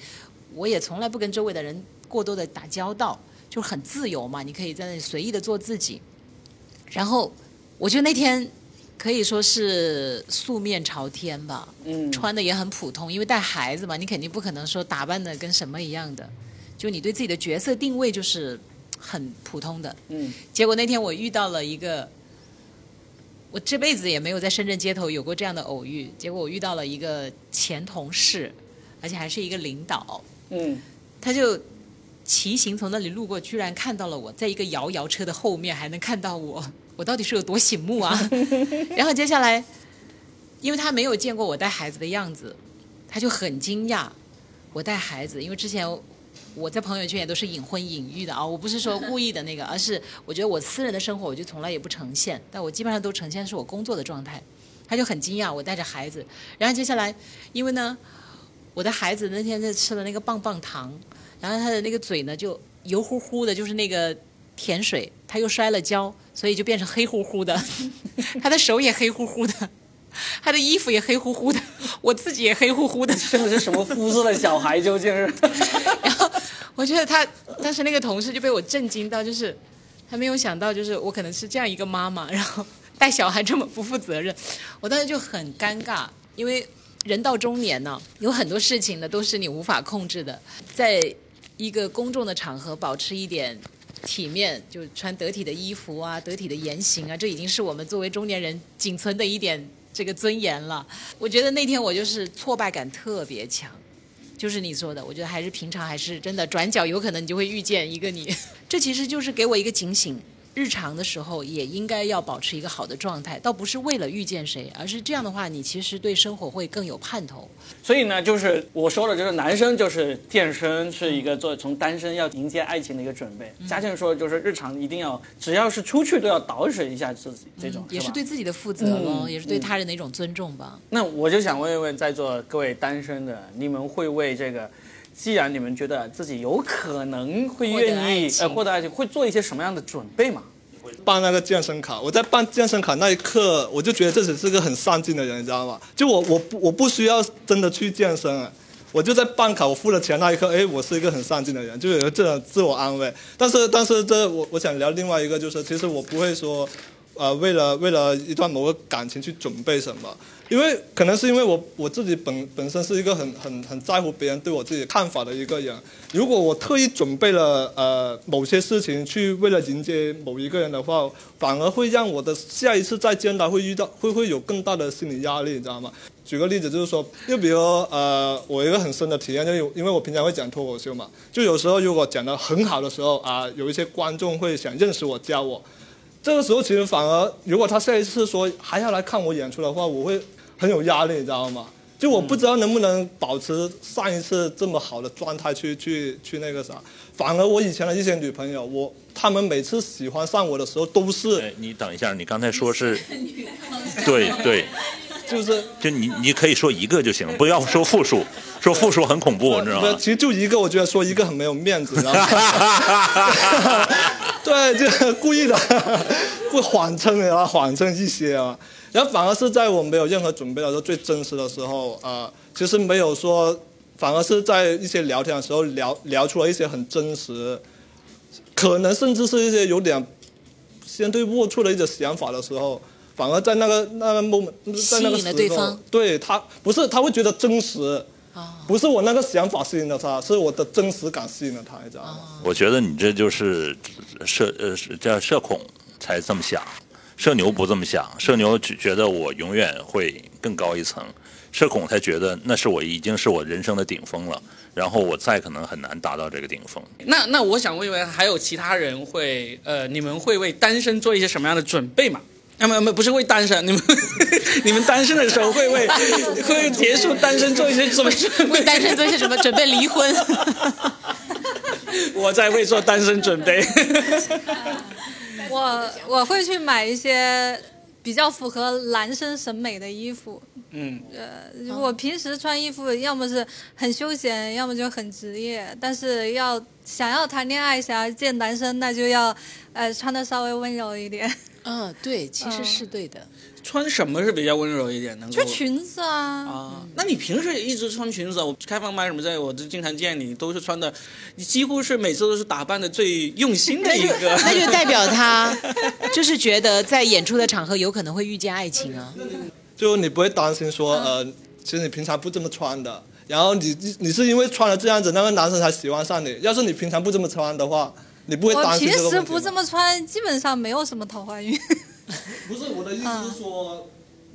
我也从来不跟周围的人过多的打交道，就很自由嘛，你可以在那里随意的做自己。然后，我就那天可以说是素面朝天吧，嗯。穿的也很普通，因为带孩子嘛，你肯定不可能说打扮的跟什么一样的，就你对自己的角色定位就是很普通的。嗯。结果那天我遇到了一个，我这辈子也没有在深圳街头有过这样的偶遇。结果我遇到了一个前同事，而且还是一个领导，嗯，他就骑行从那里路过，居然看到了我，在一个摇摇车的后面还能看到我，我到底是有多醒目啊？然后接下来，因为他没有见过我带孩子的样子，他就很惊讶我带孩子，因为之前。我在朋友圈也都是隐婚隐喻的啊，我不是说故意的那个，而是我觉得我私人的生活我就从来也不呈现，但我基本上都呈现是我工作的状态。他就很惊讶，我带着孩子，然后接下来，因为呢，我的孩子那天在吃了那个棒棒糖，然后他的那个嘴呢就油乎乎的，就是那个甜水，他又摔了跤，所以就变成黑乎乎的，他的手也黑乎乎的，他的衣服也黑乎乎的，我自己也黑乎乎的，生的是什么肤色的小孩？究竟是？然后我觉得他当时那个同事就被我震惊到，就是他没有想到，就是我可能是这样一个妈妈，然后带小孩这么不负责任，我当时就很尴尬，因为人到中年呢，有很多事情呢都是你无法控制的，在一个公众的场合保持一点。体面就穿得体的衣服啊，得体的言行啊，这已经是我们作为中年人仅存的一点这个尊严了。我觉得那天我就是挫败感特别强，就是你说的，我觉得还是平常还是真的转角有可能你就会遇见一个你，这其实就是给我一个警醒。日常的时候也应该要保持一个好的状态，倒不是为了遇见谁，而是这样的话，你其实对生活会更有盼头。所以呢，就是我说的，就是男生就是健身是一个做从单身要迎接爱情的一个准备。嘉庆说，就是日常一定要，只要是出去都要捯饬一下自己，这种、吧也是对自己的负责咯，嗯也是对他人的一种尊重吧。那我就想问一问在座各位单身的，你们会为这个，既然你们觉得自己有可能会愿意呃获得爱情，会做一些什么样的准备吗？办那个健身卡，我在办健身卡那一刻，我就觉得自己是个很上进的人，你知道吗？就我我不我不需要真的去健身啊，我就在办卡，我付了钱那一刻，哎，我是一个很上进的人，就有这种自我安慰。但是但是这我我想聊另外一个，就是其实我不会说，呃，为了为了一段某个感情去准备什么。因为可能是因为我我自己本本身是一个很很很在乎别人对我自己看法的一个人。如果我特意准备了呃某些事情去为了迎接某一个人的话，反而会让我的下一次再见他会遇到会会有更大的心理压力，你知道吗？举个例子就是说，就比如呃我一个很深的体验，就有因为我平常会讲脱口秀嘛，就有时候如果讲得很好的时候啊、有一些观众会想认识我加我。这个时候其实反而，如果他下一次说还要来看我演出的话，我会很有压力，你知道吗？就我不知道能不能保持上一次这么好的状态去去去那个啥。反而我以前的一些女朋友，我她们每次喜欢上我的时候都是哎，你等一下，你刚才说是，对对，就是就你你可以说一个就行，不要说复数，说复数很恐怖，你知道吗？其实就一个，我觉得说一个很没有面子，你知道吗？对，就故意的，会谎称啊，谎称一些啊。然后反而是在我没有任何准备的时候，最真实的时候，呃，其实没有说，反而是在一些聊天的时候聊聊出了一些很真实，可能甚至是一些有点相对龌龊的一些想法的时候，反而在那个那个 moment，在那个时候对对他不是他会觉得真实。不是我那个想法吸引了他，是我的真实感吸引了他，你知道吗？我觉得你这就是社呃叫社恐才这么想，社牛不这么想，社牛只觉得我永远会更高一层，社恐才觉得那是我已经是我人生的顶峰了，然后我再可能很难达到这个顶峰。那那我想问一问，还有其他人会呃，你们会为单身做一些什么样的准备吗？啊，没没不是为单身，你们 你们单身的时候会为 会结束单身做一些什么准备？为单身做一些什么？准备离婚？我在为做单身准备。我我会去买一些比较符合男生审美的衣服。嗯，呃，我平时穿衣服要么是很休闲，要么就很职业。但是要想要谈恋爱，想要见男生，那就要呃穿的稍微温柔一点，嗯，对，其实嗯是对的。穿什么是比较温柔一点？能够就裙子啊。啊？那你平时也一直穿裙子啊？我开放麦什么在，我就经常见你，都是穿的，你几乎是每次都是打扮的最用心的一个。那就代表他 就是觉得在演出的场合有可能会遇见爱情啊。就你不会担心说，呃，其实你平常不这么穿的，然后你你你是因为穿了这样子，那个男生才喜欢上你。要是你平常不这么穿的话，你不会担心平这个问题吗时不这么穿，基本上没有什么桃花运。不是我的意思是说，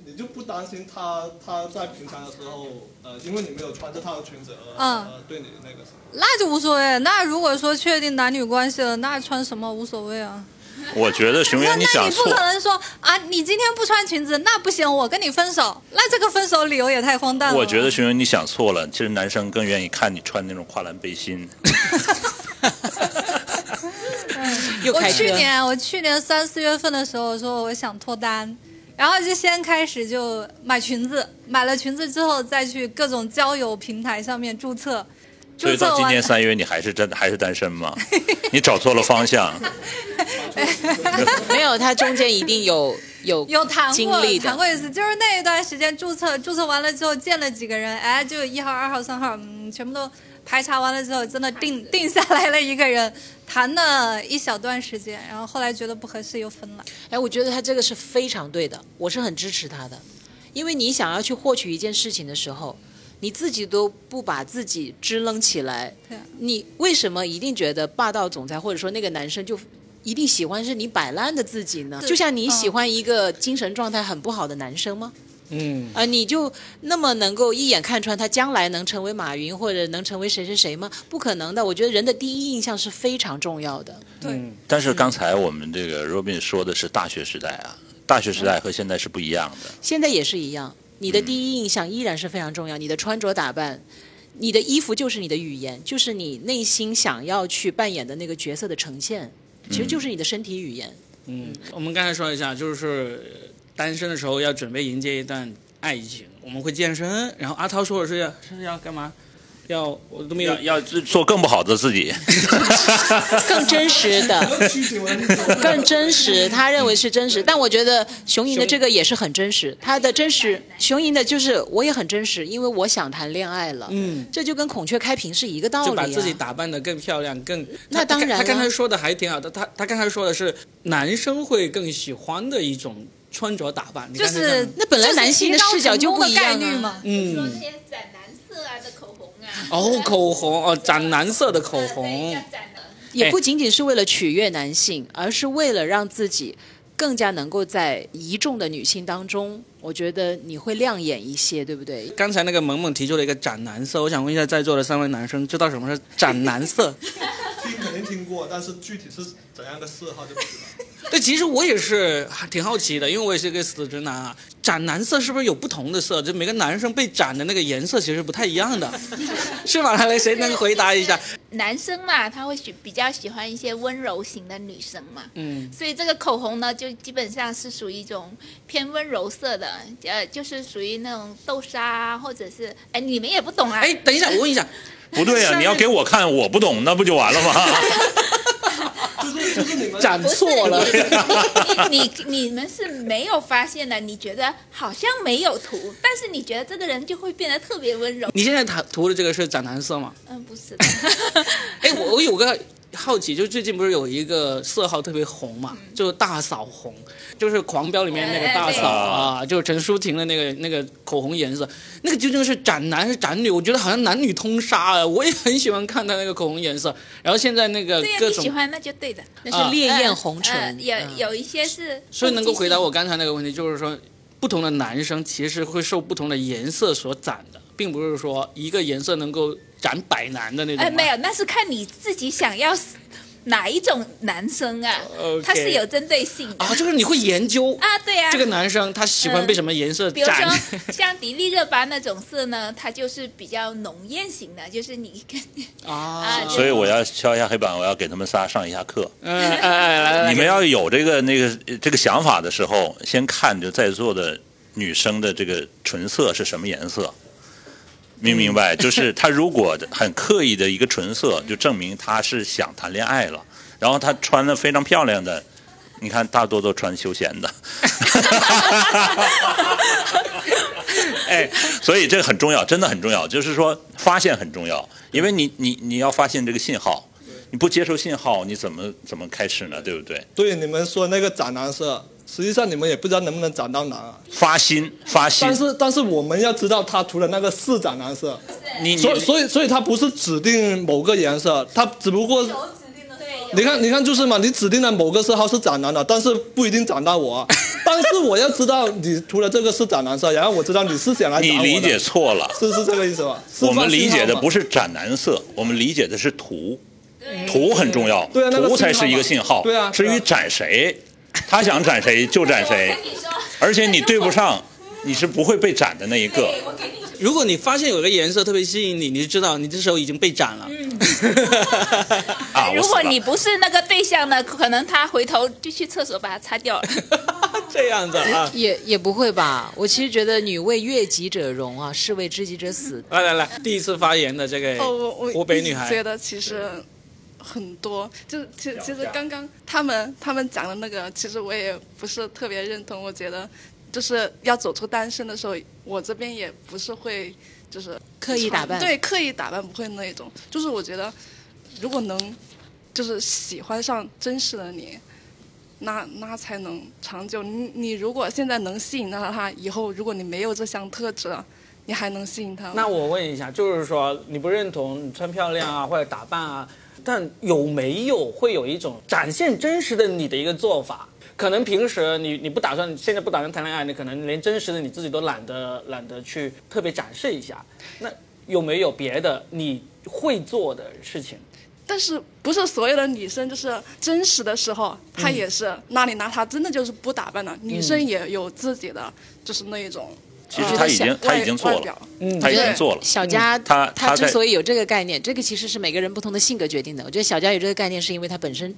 你就不担心他他在平常的时候，呃，因为你没有穿这套裙子而、嗯而对你那个什么。那就无所谓。那如果说确定男女关系了，那穿什么无所谓啊。我觉得熊 那原你想错那你不可，能说啊，你今天不穿裙子，那不行，我跟你分手。那这个分手理由也太荒诞了。我觉得熊原你想错了，其实男生更愿意看你穿那种跨栏背心。我 又开车去年我去年三四月份的时候说我想脱单，然后就先开始就买裙子，买了裙子之后再去各种交友平台上面注册，所以到今注册完年三月，你还是真还是单身吗？你找错了方向。没有，他中间一定有有有谈过。谈过一次，就是那一段时间注册，注册完了之后见了几个人，哎，就一号、二号、三号，嗯，全部都排查完了之后，真的定 定下来了一个人，谈了一小段时间，然后后来觉得不合适又分了。哎，我觉得他这个是非常对的，我是很支持他的，因为你想要去获取一件事情的时候，你自己都不把自己支棱起来对啊，你为什么一定觉得霸道总裁或者说那个男生就一定喜欢是你摆烂的自己呢？就像你喜嗯欢一个精神状态很不好的男生吗？嗯，啊、你就那么能够一眼看穿他将来能成为马云或者能成为谁谁谁吗？不可能的。我觉得人的第一印象是非常重要的。对，但是刚才我们这个 Robin 说的是大学时代啊，大学时代和现在是不一样的。现在也是一样，你的第一印象依然是非常重要。你的穿着打扮，你的衣服就是你的语言，就是你内心想要去扮演的那个角色的呈现，其实就是你的身体语言。嗯，我们刚才说一下，就是呃单身的时候要准备迎接一段爱情，我们会健身。然后阿涛说的是要是要干嘛？要我都没有要要做更不好的自己。更真实的，更真实，他认为是真实。但我觉得熊莹的这个也是很真实，他的真实，熊莹的就是我也很真实，因为我想谈恋爱了。嗯，这就跟孔雀开屏是一个道理、啊。就把自己打扮的更漂亮，更那当然他他刚才说的还挺好的，他他刚才说的是男生会更喜欢的一种穿着打扮，就是那本来男性的视角就不一样。嗯，些斩蓝色啊的口红啊，哦，口红哦，斩蓝色的口红。也不仅仅是为了取悦男性，而是为了让自己更加能够在一众的女性当中，我觉得你会亮眼一些，对不对？刚才那个萌萌提出了一个斩蓝色，我想问一下在座的三位男生，知道什么是斩蓝色？听肯定听过，但是具体是怎样的色号就不知道。对，其实我也是还挺好奇的，因为我也是个死直男啊。斩男色是不是有不同的色？就每个男生被斩的那个颜色其实不太一样的，是吗？来来，谁能回答一下？男生嘛，他会喜比较喜欢一些温柔型的女生嘛，嗯，所以这个口红呢，就基本上是属于一种偏温柔色的，呃，就是属于那种豆沙啊，或者是，哎，你们也不懂啊，哎，等一下，我问一下，不对啊，你要给我看，我不懂，那不就完了吗？展错了。你你你你们是没有发现的，你觉得好像没有涂，但是你觉得这个人就会变得特别温柔。你现在涂涂的这个是展蓝色吗？嗯，不是的，哎，我我有个好奇，就最近不是有一个色号特别红嘛，就是大嫂红，就是《狂飙》里面那个大嫂啊，就是陈淑婷的那个那个口红颜色，那个究竟是斩男还是斩女？我觉得好像男女通杀啊！我也很喜欢看她那个口红颜色。然后现在那个，各种，喜欢那就对的。那是烈焰红唇，呃有嗯有一些是，所以能够回答我刚才那个问题，就是说，不同的男生其实会受不同的颜色所斩的，并不是说一个颜色能够斩百男的那种。哎，没有，那是看你自己想要哪一种男生啊。他是有针对性的。啊，就是你会研究？啊，对啊，这个男生他喜欢被什么颜色比如。说像迪丽热巴那种色呢，它就是比较浓艳型的，就是你跟 啊，啊，所以我要敲一下黑板，我要给他们仨上一下课。嗯哎哎，来 你们要有这个那个这个想法的时候，先看着在座的女生的这个唇色是什么颜色，明不明白？就 是他如果很刻意的一个唇色，就证明他是想谈恋爱了。然后他穿的非常漂亮的，你看大多都穿休闲的。哎，所以这个很重要，真的很重要，就是说发现很重要，因为你你你要发现这个信号，你不接受信号，你怎么怎么开始呢？对不对？对你们说那个斩男色，实际上你们也不知道能不能斩到男啊。发心发心但，是但是我们要知道他涂的那个是斩男色，你你所以所以所以它不是指定某个颜色，它只不过你看你看就是嘛，你指定的某个色号是斩男的，但是不一定斩到我啊。但是我要知道你涂了这个是斩男色，然后我知道你是想来你理解错了。是是这个意思吧？我们理解的不是是斩男色，我们理解的是图，图很重要，对啊图才是一个信信号。对啊对啊至于斩谁，他想斩谁就斩谁，而且你对不上，你是不会被斩的那一个。如果你发现有个颜色特别吸引你，你就知道你这时候已经被斩了。啊，如果你不是那个对象呢，可能他回头就去厕所把它擦掉了。这样子啊，也也不会吧？我其实觉得“女为悦己者容啊，士为知己者死来来来，第一次发言的这个哦，我我湖北女孩觉，得其实很多，就其其实刚刚他们他们讲的那个，其实我也不是特别认同。我觉得就是要走出单身的时候，我这边也不是会就是刻意打扮对，刻意打扮不会那一种。就是我觉得如果能就是喜欢上真实的你。那那才能长久。你你如果现在能吸引到他，以后如果你没有这项特质了，你还能吸引他吗？那我问一下，就是说你不认同你穿漂亮啊或者打扮啊，但有没有会有一种展现真实的你的一个做法？可能平时你你不打算现在不打算谈恋爱，你可能连真实的你自己都懒得懒得去特别展示一下。那有没有别的你会做的事情？但是不是所有的女生就是真实的时候，她也是，邋里邋遢真的就是不打扮的，女生也有自己的，就是那一种。其实他已经外他已经做了，嗯他已经做了”。。小佳他他之所以有这个概念，这个其实是每个人不同的性格决定的。我觉得小佳有这个概念，是因为他本身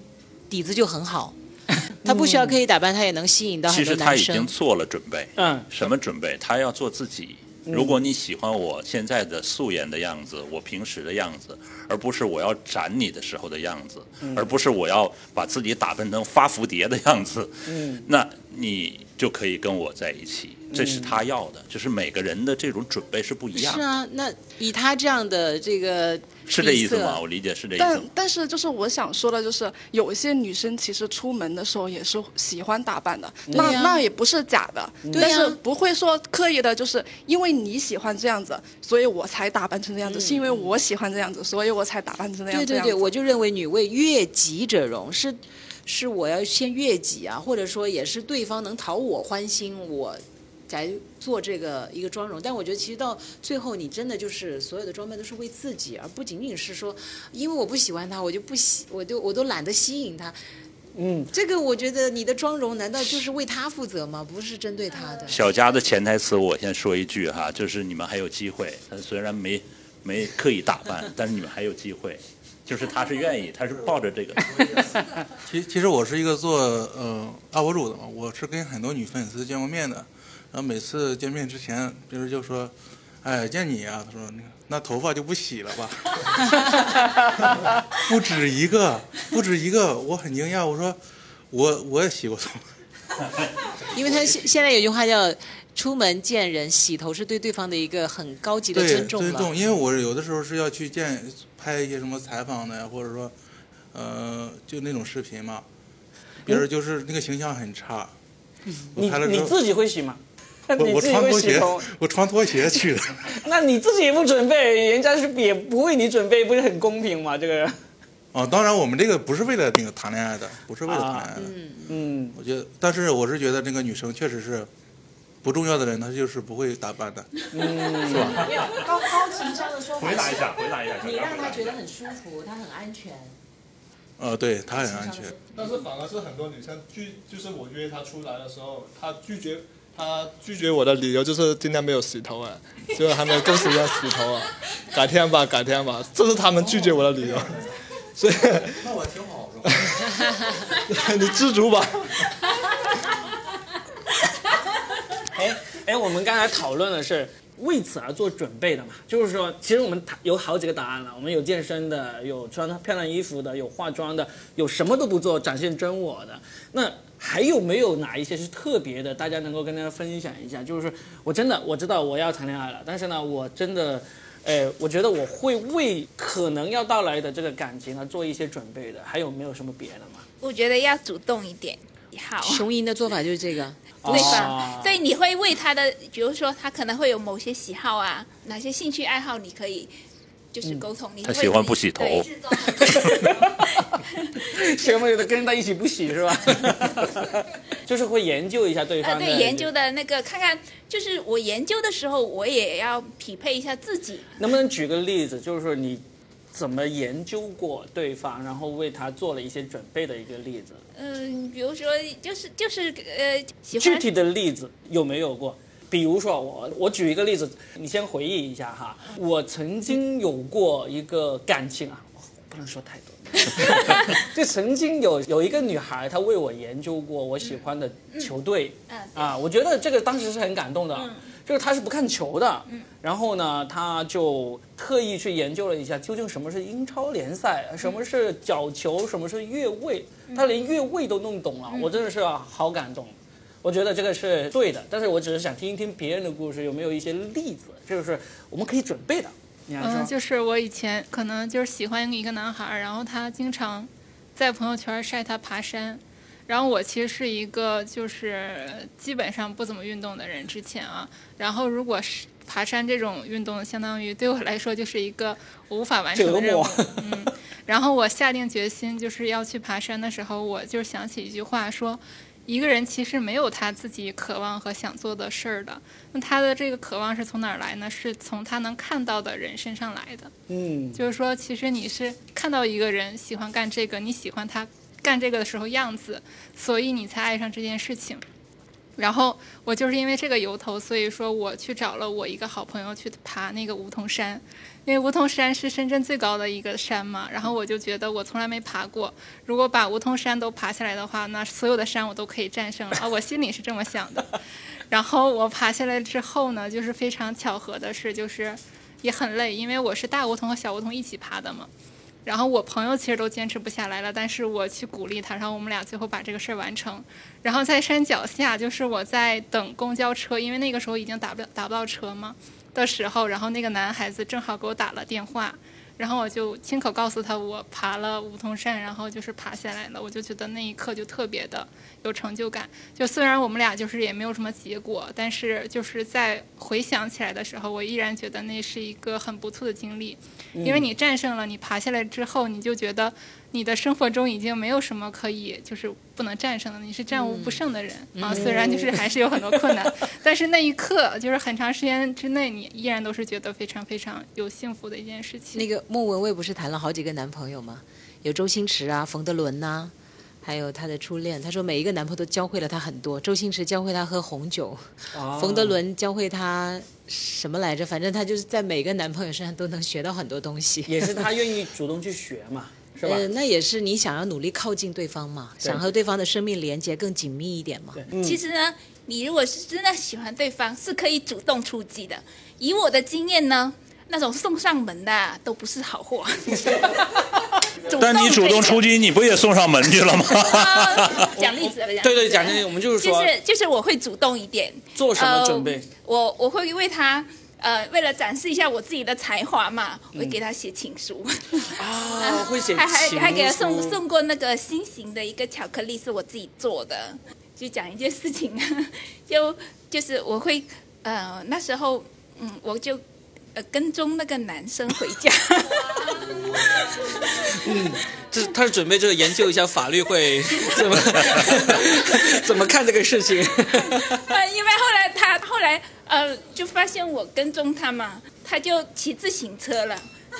底子就很好，他不需要刻意打扮，他也能吸引到其很多男实他已经。做了准备。嗯，什么准备？他要做自己。如果你喜欢我现在的素颜的样子，我平时的样子，而不是我要斩你的时候的样子，而不是我要把自己打扮成发蝴蝶的样子，嗯。那你就可以跟我在一起。这是他要的，就是每个人的这种准备是不一样的，是啊，那以他这样的这个是这意思吗？我理解是这意思但？但是就是我想说的，就是有一些女生其实出门的时候也是喜欢打扮的，那呀。那也不是假的，但是不会说刻意的，就是因为你喜欢这样子，所以我才打扮成这样子，是因为我喜欢这样子，所以我才打扮成这样对对对，我就认为女为悦己者容，是是我要先悦己啊，或者说也是对方能讨我欢心，我才做这个一个妆容。但我觉得其实到最后，你真的就是所有的装扮都是为自己，而不仅仅是说，因为我不喜欢他，我就不喜，我就我都懒得吸引他。嗯，这个我觉得你的妆容难道就是为他负责吗？不是针对他的。小佳的潜台词，我先说一句哈，就是你们还有机会。他虽然没没刻意打扮，但是你们还有机会。就是他是愿意，他是抱着这个。其其实我是一个做呃 UP 主的嘛，我是跟很多女粉丝见过面的，然后每次见面之前，别人就说：“哎，见你啊，他说那个那头发就不洗了吧。”不止一个，不止一个，我很惊讶。我说，我我也洗过头。因为他现现在有句话叫“出门见人，洗头是对对方的一个很高级的尊重了。尊重，因为我有的时候是要去见拍一些什么采访的呀，或者说，呃，就那种视频嘛，别人就是那个形象很差。我你拍了之后，你自己会洗吗？我我穿拖鞋？，我穿拖鞋去的。那你自己也不准备，人家是也不为你准备，不是很公平吗？这个，啊，当然我们这个不是为了那个谈恋爱的，不是为了谈恋爱的。嗯，我觉得，但是我是觉得那个女生确实是不重要的人，她就是不会打扮的。没有高高情商的说法回答一下，回答一下，你让她觉得很舒服，她很安全。呃，对她很安全。但是反而是很多女生拒，就是我约她出来的时候，她拒绝，她拒绝我的理由就是今天没有洗头啊，就是还没有够时间洗头啊，改天吧，改天吧，这是他们拒绝我的理由，所以那我挺好，是吧？你知足吧。哎哎，我们刚才讨论的是为此而做准备的嘛，就是说，其实我们谈有好几个答案了，我们有健身的，有穿漂亮衣服的，有化妆的，有什么都不做展现真我的。那还有没有哪一些是特别的？大家能够跟大家分享一下？就是我真的我知道我要谈恋爱了，但是呢，我真的。哎，我觉得我会为可能要到来的这个感情呢做一些准备的。还有没有什么别的吗？我觉得要主动一点。好，雄鹰的做法就是这个。对哦吧？对，你会为他的，比如说他可能会有某些喜好啊，哪些兴趣爱好，你可以就是沟通。你他喜欢不洗头对学妹 的跟他一起不洗是吧？就是会研究一下对呃，方的。对，研究的那个看看，就是我研究的时候，我也要匹配一下自己。能不能举个例子，就是说你怎么研究过对方，然后为他做了一些准备的一个例子？嗯，比如说就是就是呃，喜欢具体的例子有没有过？比如说我我举一个例子，你先回忆一下哈。我曾经有过一个感情啊，不能说太多。就曾经有有一个女孩，她为我研究过我喜欢的球队，嗯啊，我觉得这个当时是很感动的，就是她是不看球的，嗯。然后呢，她就特意去研究了一下，究竟什么是英超联赛，什么是角球，什么是越位，她连越位都弄懂了，我真的是好感动。我觉得这个是对的，但是我只是想听一听别人的故事，有没有一些例子，就是我们可以准备的。嗯，就是我以前可能就是喜欢一个男孩儿，然后他经常在朋友圈晒他爬山，然后我其实是一个就是基本上不怎么运动的人，之前啊，然后如果是爬山这种运动，相当于对我来说就是一个我无法完成的任务，嗯，然后我下定决心就是要去爬山的时候，我就想起一句话说。一个人其实没有他自己渴望和想做的事儿的，那他的这个渴望是从哪儿来呢？是从他能看到的人身上来的。嗯，就是说，其实你是看到一个人喜欢干这个，你喜欢他干这个的时候样子，所以你才爱上这件事情。然后我就是因为这个由头，所以说我去找了我一个好朋友去爬那个梧桐山，因为梧桐山是深圳最高的一个山嘛。然后我就觉得我从来没爬过，如果把梧桐山都爬下来的话，那所有的山我都可以战胜了啊！我心里是这么想的。然后我爬下来之后呢，就是非常巧合的是，就是也很累，因为我是大梧桐和小梧桐一起爬的嘛。然后我朋友其实都坚持不下来了，但是我去鼓励他，然后我们俩最后把这个事儿完成。然后在山脚下，就是我在等公交车，因为那个时候已经打不了打不到车嘛的时候，然后那个男孩子正好给我打了电话，然后我就亲口告诉他我爬了梧桐山，然后就是爬下来了，我就觉得那一刻就特别的有成就感。就虽然我们俩就是也没有什么结果，但是就是在回想起来的时候，我依然觉得那是一个很不错的经历。因为你战胜了，你爬下来之后，你就觉得你的生活中已经没有什么可以就是不能战胜的，你是战无不胜的人、啊。虽然就是还是有很多困难，但是那一刻就是很长时间之内，你依然都是觉得非常非常有幸福的一件事情。那个莫文蔚不是谈了好几个男朋友吗？有周星驰啊，冯德伦呐、还有她的初恋。她说每一个男朋友都教会了她很多。周星驰教会她喝红酒，哦冯德伦教会她什么来着？反正她就是在每个男朋友身上都能学到很多东西。也是她愿意 主动去学嘛，是吧？呃，那也是你想要努力靠近对方嘛，想和对方的生命连接更紧密一点嘛。嗯其实呢，你如果是真的喜欢对方，是可以主动出击的。以我的经验呢，那种送上门的啊都不是好货。但你主动出击，你不也送上门去了吗？呃 讲例子了，对对，讲这个我们就是就说是就是我会主动一点，做什么准备呃？我我会为他。呃，为了展示一下我自己的才华嘛，我会给他写情书，啊，会写还还情还给他送送过那个心形的一个巧克力，是我自己做的。就讲一件事情，就就是我会呃那时候嗯我就呃跟踪那个男生回家，嗯这他是准备就是研究一下法律会怎么怎么看这个事情。呃因为后来他后来呃就发现我跟踪他嘛，他就骑自行车了。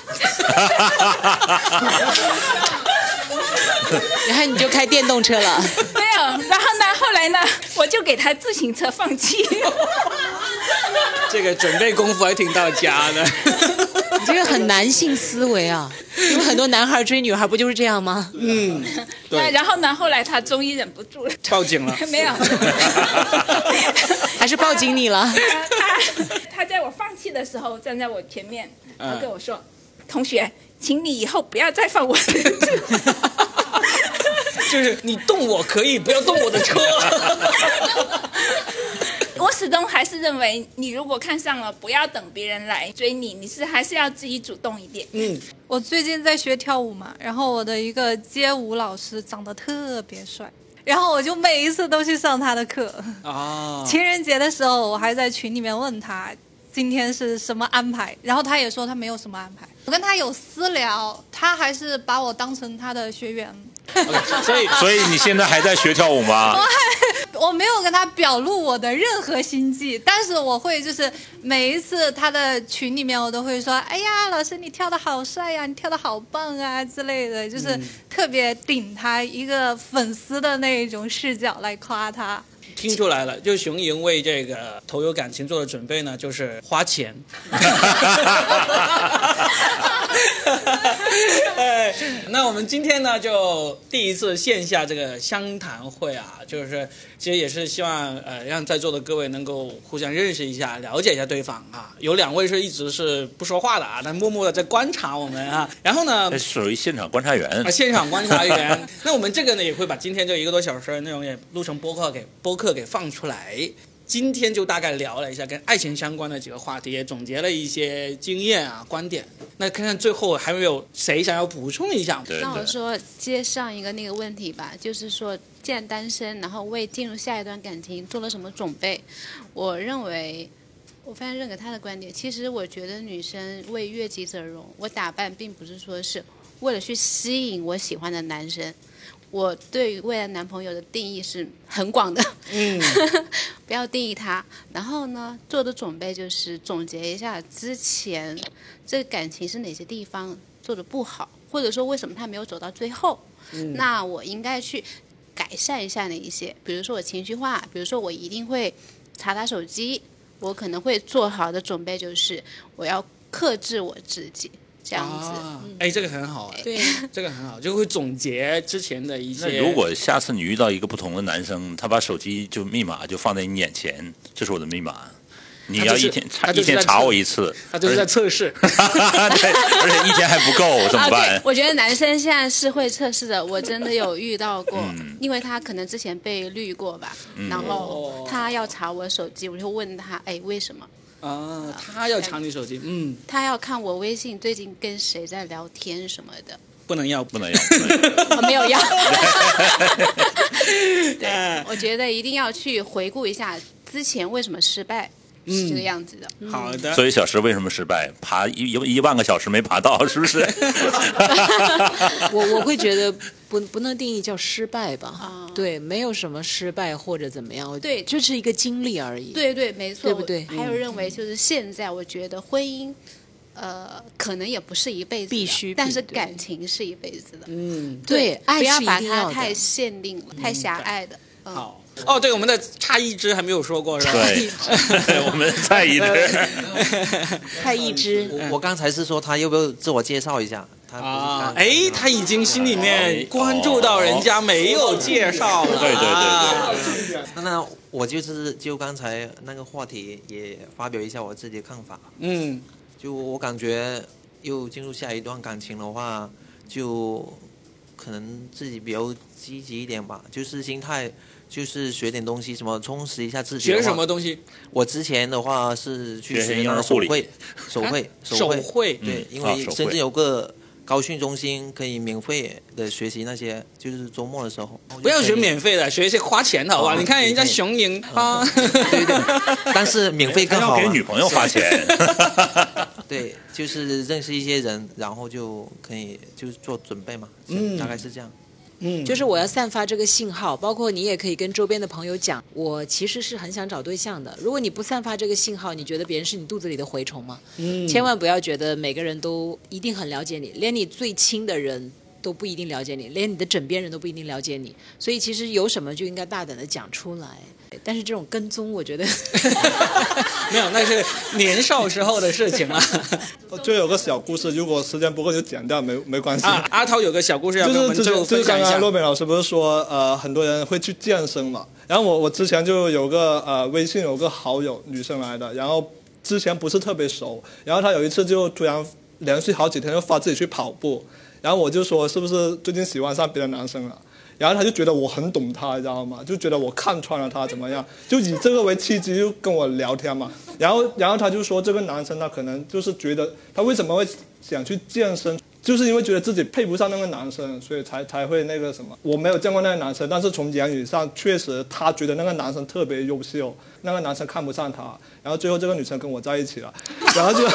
然后你就开电动车了。没有，然后呢，后来呢，我就给他自行车放弃。这个准备功夫还挺到家的。你这个很男性思维啊，因为很多男孩追女孩不就是这样吗？嗯，那对，然后呢，后来他终于忍不住了，报警了。没有，还是抱紧你了？他 他在我放弃的时候站在我前面，他跟我说：“同学，请你以后不要再放我 就是你动我可以，不要动我的车。我始终还是认为，你如果看上了，不要等别人来追你，你是还是要自己主动一点。嗯，我最近在学跳舞嘛，然后我的一个街舞老师长得特别帅，然后我就每一次都去上他的课。啊，情人节的时候，我还在群里面问他今天是什么安排，然后他也说他没有什么安排。我跟他有私聊，他还是把我当成他的学员。所以 所以你现在还在学跳舞吗？我还我没有跟他表露我的任何心计，但是我会就是每一次他的群里面，我都会说：“哎呀，老师你跳的好帅呀，你跳的好棒啊之类的，就是特别顶他一个粉丝的那一种视角来夸他。听出来了，就熊莹为这个投有感情做的准备呢，就是花钱。哎，那我们今天呢，就第一次线下这个相谈会啊，就是其实也是希望呃，让在座的各位能够互相认识一下，了解一下对方啊。有两位是一直是不说话的啊，但默默的在观察我们啊。然后呢，属于现场观察员啊，。现场观察员。那我们这个呢，也会把今天这一个多小时的内容也录成播客给播客给放出来。今天就大概聊了一下跟爱情相关的几个话题，也总结了一些经验啊观点。那看看最后还有没有谁想要补充一下？那我说接上一个那个问题吧，就是说，既然单身，然后为进入下一段感情做了什么准备？我认为，我非常认可他的观点。其实我觉得女生为悦己者容，我打扮并不是说是为了去吸引我喜欢的男生。我对于未来男朋友的定义是很广的，嗯，不要定义他。然后呢，做的准备就是总结一下之前这个感情是哪些地方做的不好，或者说为什么他没有走到最后。那我应该去改善一下哪一些？比如说我情绪化，比如说我一定会查他手机，我可能会做好的准备就是我要克制我自己，这样子。啊，哎，这个很好，哎，对，这个很好，就会总结之前的一些。那如果下次你遇到一个不同的男生，他把手机就密码就放在你眼前，这是我的密码，你要一天查一天查我一次，他就是在测试。对，而且一天还不够，怎么啊，办对，？我觉得男生现在是会测试的，我真的有遇到过，嗯因为他可能之前被绿过吧，然后他要查我手机，我就问他，哎，为什么？啊，他要查你手机，嗯，他要看我微信最近跟谁在聊天什么的，不能要，不能要，不能要。我没有要。对对，我觉得一定要去回顾一下之前为什么失败，是这个样子的。好的，所以小石为什么失败？爬一一一万个小时没爬到，是不是？我我会觉得不不能定义叫失败吧，啊对，没有什么失败或者怎么样，对就是一个经历而已。，对对，没错，对不对还有认为就是现在，我觉得婚姻，呃，可能也不是一辈子，必须但是感情是一辈子的。嗯，对，爱不要把是一定要它太。限定了，太狭隘的。嗯，好。哦，对，我们的差一支还没有说过是吧？对，我们在意的。蔡一只，我我刚才是说他要不要自我介绍一下？他啊，哎，他已经心里面关注到人家没有介绍了。对对对对那我就是就刚才那个话题也发表一下我自己的看法。嗯就我感觉又进入下一段感情的话，就可能自己比较积极一点吧，就是心态，就是学点东西，什么充实一下自己。学什么？东西？我之前的话是去学学那个 手绘，手绘，啊手手绘对，因为深圳有个高训中心，可以免费的学习那些，就是周末的时候。不要学免费的，学一些花钱的好吧？哦你看人家免费雄鹰啊，对对，但是免费更好给女朋友花钱。对，就是认识一些人，然后就可以就是做准备嘛，嗯大概是这样。嗯，就是我要散发这个信号，包括你也可以跟周边的朋友讲，我其实是很想找对象的。如果你不散发这个信号，你觉得别人是你肚子里的蛔虫吗？嗯千万不要觉得每个人都一定很了解你，连你最亲的人都不一定了解你，连你的枕边人都不一定了解你。所以其实有什么就应该大胆的讲出来。但是这种跟踪，我觉得 没有，那是年少时候的事情了。就有个小故事，如果时间不够就剪掉，没没关系。啊，阿涛有个小故事要跟我们就是就是刚刚分享一下。洛美老师不是说，呃，很多人会去健身嘛。然后我我之前就有个呃微信有个好友女生来的，然后之前不是特别熟，然后她有一次就突然连续好几天就发自己去跑步，然后我就说是不是最近喜欢上别的男生了？然后他就觉得我很懂他，你知道吗？就觉得我看穿了他怎么样，就以这个为契机就跟我聊天嘛。然后然后他就说这个男生他可能就是觉得他为什么会想去健身，就是因为觉得自己配不上那个男生，所以才才会那个什么。我没有见过那个男生，但是从言语上确实他觉得那个男生特别优秀，那个男生看不上他，然后最后这个女生跟我在一起了，然后就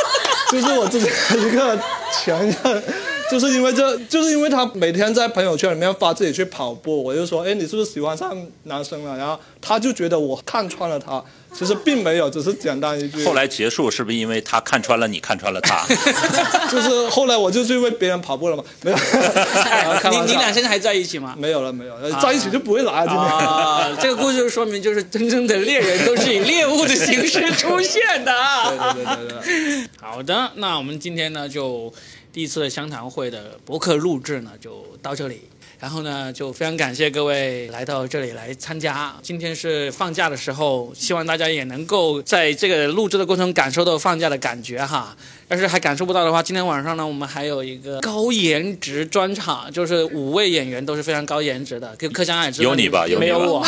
就是我自己一个前任。就是因为这，就是因为他每天在朋友圈里面发自己去跑步，我就说，哎，你是不是喜欢上男生了？然后他就觉得我看穿了他，其实并没有，只是简单一句。后来结束是不是因为他看穿了你，看穿了他？就是后来我就去为别人跑步了嘛，没有。开你你俩现在还在一起吗？没有了，没有了，在一起就不会来了。今天。啊，这个故事就说明，就是真正的猎人都是以猎物的形式出现的啊。对对对对对。好的，那我们今天呢，就第一次的湘潭会的博客录制呢，就到这里。然后呢，就非常感谢各位来到这里来参加。今天是放假的时候，希望大家也能够在这个录制的过程感受到放假的感觉哈。要是还感受不到的话，今天晚上呢，我们还有一个高颜值专场，就是五位演员都是非常高颜值的，跟柯香也知道有你吧有你没有我，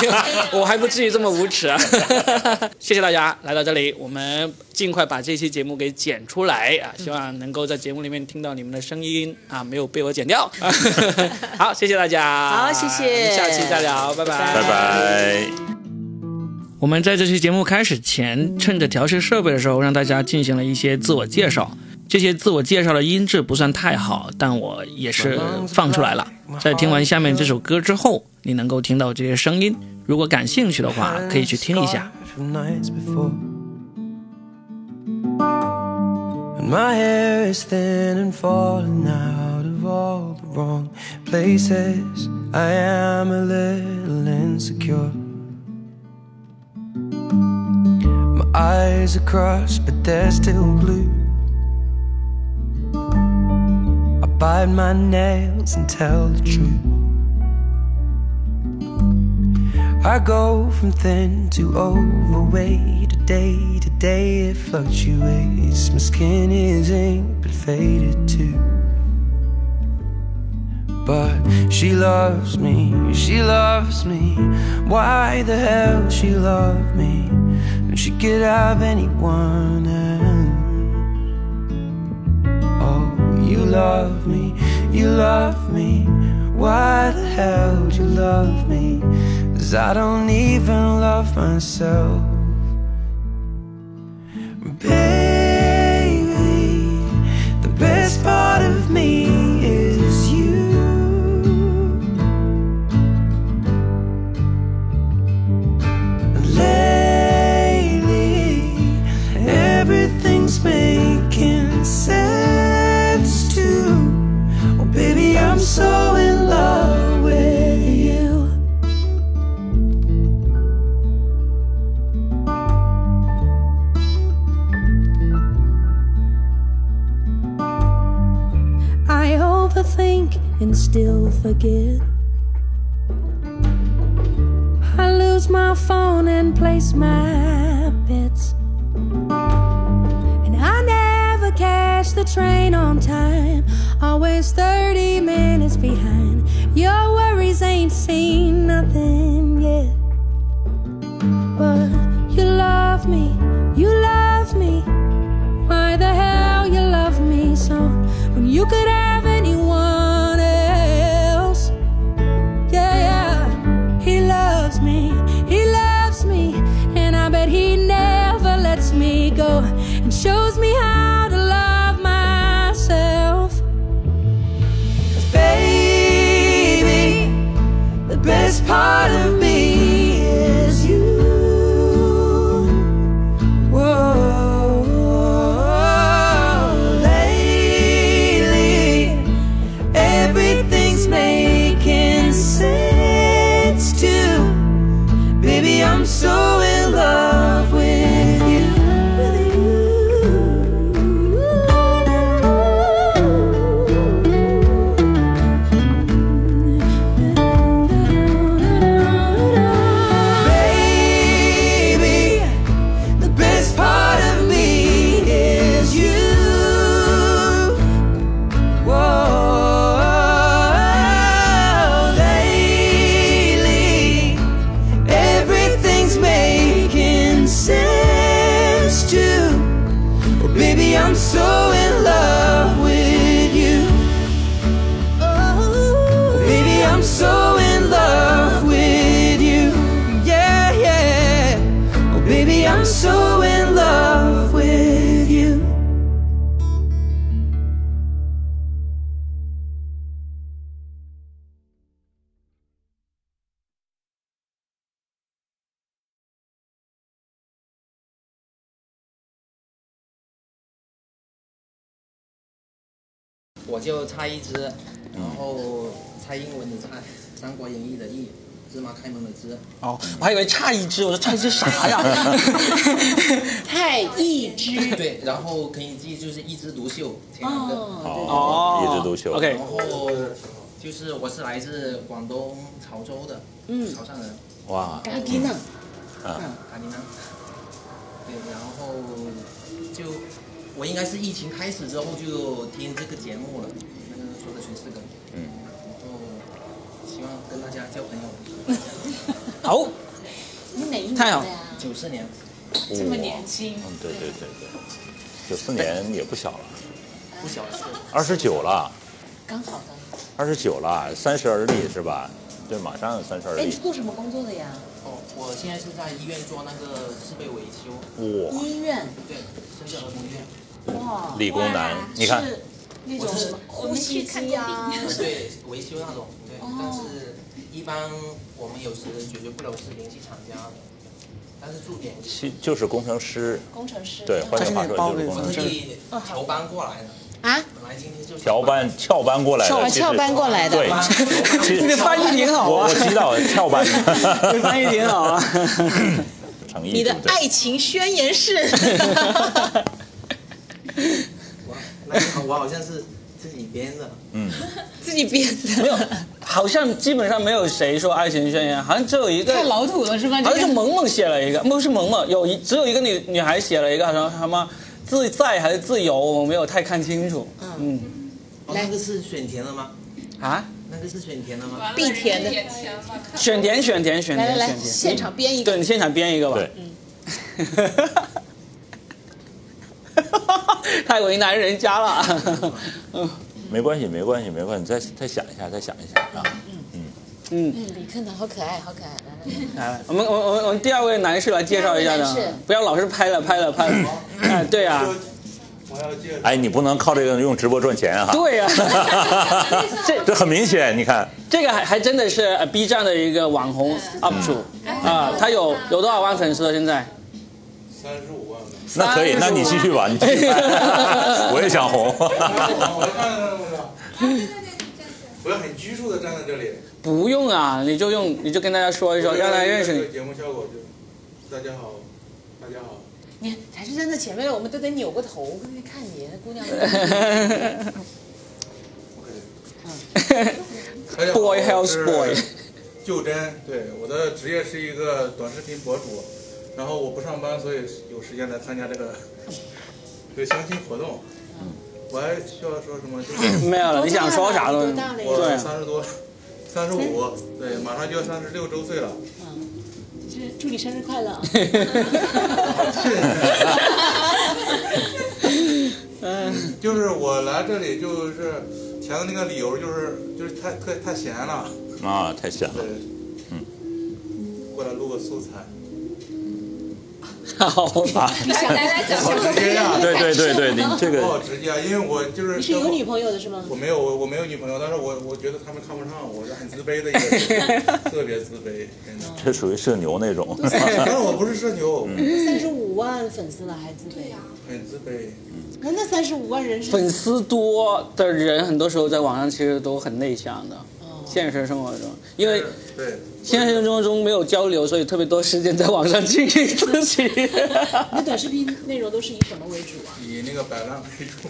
我还不至于这么无耻啊！谢谢大家来到这里，我们尽快把这期节目给剪出来啊！希望能够在节目里面听到你们的声音啊，没有被我剪掉。好，谢谢大家，好谢谢下期再聊，拜拜，拜拜。我们在这期节目开始前，趁着调试设备的时候，让大家进行了一些自我介绍。这些自我介绍的音质不算太好，但我也是放出来了。在听完下面这首歌之后，你能够听到这些声音。如果感兴趣的话，可以去听一下。Eyes are crossed, but they're still blue. I bite my nails and tell the truth. I go from thin to overweight. Day to day it fluctuates. My skin is ink but faded too. But she loves me, she loves me. Why the hell she love me? She could have anyone else. Oh, you love me, you love me. Why the hell do you love me? Cause I don't even love myself. Baby, the best part of me is you. And so in love with you. I overthink and still forget. I lose my phone and place my bets. Never catch the train on time, always 30 minutes behind. Your worries ain't seen nothing yet. But you love me, you love me. Why the hell you love me so when you could have 我就猜一只，然后猜英文的猜，《三国演义》的义，芝麻开门的芝。哦，我还以为差一只，我说差一只啥呀？太一枝。对，然后可以记就是一枝独秀，前两个。哦一枝独秀 OK 然后就是我是来自广东潮州的，嗯潮汕人。哇，嘎吉呢？啊，卡迪娜。对，然后就我应该是疫情开始之后就听这个节目了，那个说的全是梗。嗯。然后希望跟大家交朋友。好。你哪一年太好的呀？九四年。这么年轻。嗯，对对对对，九四年也不小了，不小了。二十九了，刚好的。二十九了，三十而立是吧？对，马上三十而立哎，你是。做什么工作的呀？哦，我现在是在医院做那个设备维修。哇，医院。对，深圳儿童医院。哇。理工男，你看，是那种呼吸机啊。呃对，维修那种，对，哦但是一般我们有时解决不了是联系厂家的，但是驻点其就是工程师。工程师对，换句话说就是工程师。调班过来的。啊？本来今天就调班翘班过来的，翘翘班过来的对哇，其实你的翻译挺好啊我我知道翘班，你翻译挺好啊。诚意你的爱情宣言是。那个我好像是自己编的。嗯，自己编的。没有，好像基本上没有谁说爱情宣言，好像只有一个太老土了是吧？好像这个是萌萌写了一个，不是萌萌，有一只有一个女女孩写了一个，好像什么自在还是自由，我没有太看清楚。嗯，哦，那个是选填的吗？啊，那个是选填的吗？必填的。选填选填选来来来，填选填，现场编一个。对你现场编一个吧。对。太为难人家了。嗯 没关系，没关系，没关系，再再想一下，再想一下啊。嗯，嗯嗯，李克南好可爱，好可爱，来来来。我们我们我们我们第二位男士来介绍一下的第二位男士，不要老是拍了拍了拍了。哎，对啊，哎，你不能靠这个用直播赚钱啊！对呀 这这很明显，你看，这个还还真的是呃 B 站的一个网红 UP 主啊，他有有多少万粉丝了？现在？三十五万。那可以，那你继续吧，你继续吧，我也想红。我看看我我要很拘束的站在这里。不用啊，你就用你就跟大家说一说，让大家认识你。节目效果就，大家好，大家好。你还是站在前面了，我们都得扭过头看你，那姑娘。Boy 我 House 是 Boy 就真，对，我的职业是一个短视频博主，然后我不上班，所以有时间来参加这个 这个相亲活动。我还需要说什么？就是 没有了，你想说啥了？我，三十多，三十五，对，马上就要三十六周岁了。是祝你生日快乐。谢谢嗯，就是我来这里就是填的那个理由就是就是太太太闲了，啊，太闲了。对，嗯，过来录个素材。好吧，来来来，讲好直接啊！对对对对，你这个我好直接啊，因为我就是你是有女朋友的是吗？我没有，我我没有女朋友，但是我我觉得他们看不上我，是很自卑的一个人，特别自卑，真的。这属于社牛那种。但是我不是社牛，三十五万粉丝了还自卑呀？很自卑。那那三十五万人是粉丝多的人，很多时候在网上其实都很内向的。现实生活中，因为对现实生活中没有交流，所以特别多时间在网上经营自己。你的短视频内容都是以什么为主啊？以那个摆烂为主。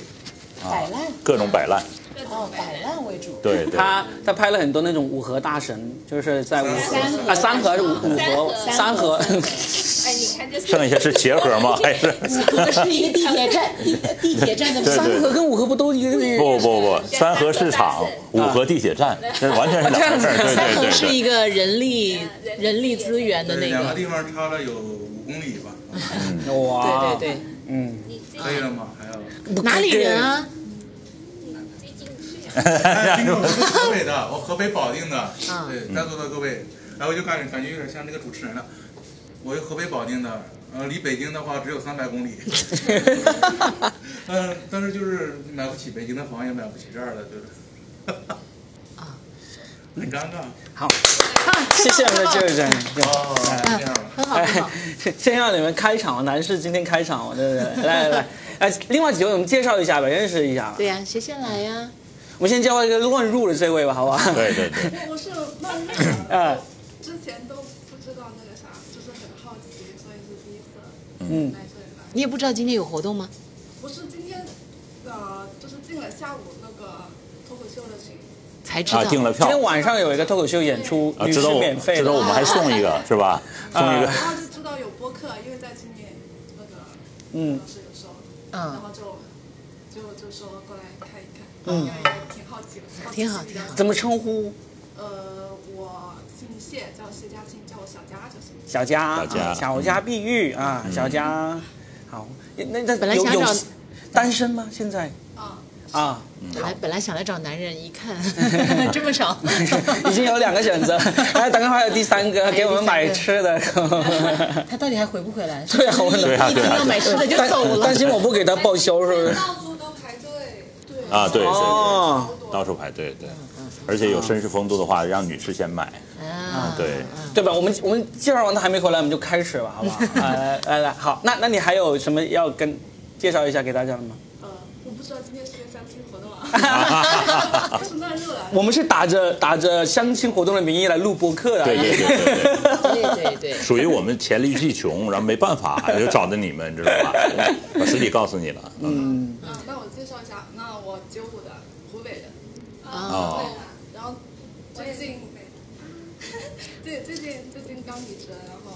摆烂。各种摆烂。哦，摆烂为主。对 对。他他拍了很多那种五河大神，就是在五河啊三河还是五五河三河。哎，你看这。剩下是鞋盒吗？还是？五河是一个地铁站，地地铁站的三河跟五河不都一个？不不不，三河市场，五河地铁站，这完全是两回事。对对对。三河是一个人力人力资源的那个。两个地方差了有五公里吧。哇。对对对。嗯。可以了吗？还要。哪里人啊？哎，听说我是河北的，我河北保定的，对，在座的各位，然后就感感觉有点像那个主持人了。我是河北保定的，呃，离北京的话只有三百公里。嗯，但是就是买不起北京的房，也买不起这儿的，就是。啊，很尴尬。好，谢谢我们的舅舅。哦，这样吧。很好很好。先让你们开场，男士今天开场，对不对？来来来，哎，另外几位我们介绍一下吧，认识一下。对呀，谁先来呀？我们先介绍一个乱入的这位吧，好不好？对对对。我是乱入的，之前都不知道那个啥，就是很好奇，所以是第一次嗯来这里来。你也不知道今天有活动吗？不是今天，呃，就是进了下午那个脱口秀的群。才知道。啊，订了票。今天晚上有一个脱口秀演出，啊，知道我免费知道我们还送一个是吧？送一个。然后就知道有播客，因为在今年那个嗯老师有说，嗯，然后就就就说过来嗯挺好奇的。挺好挺好。怎么称呼？呃，我姓谢，叫谢佳欣，叫我小佳就行。小佳，小佳小家碧玉啊，小佳，好，那那本来有有想找单身吗？现在啊啊，本来本来想来找男人，一看 这么少，已经有两个选择，哎，等会儿还有第三个，给我们买吃的。他到底还回不回来？对啊，我一听要买吃的就走了。担心我不给他报销是不是？啊，对对哦对，到处排队，对。而且有绅士风度的话，让女士先买。啊，对。对吧？我们我们介绍完他还没回来，我们就开始吧，好不好？来来来，好，那那你还有什么要跟介绍一下给大家的吗？呃，我不知道今天是个相亲活动啊，就是乱入了。我们是打着打着相亲活动的名义来录播客的。对对对对对对对，属于我们黔驴技穷，然后没办法就找的你们，知道吧？把实体告诉你了。嗯。啊，那我介绍一下，那我九五的，湖北的，哦对，然后最近，对，最近最近刚离职，然后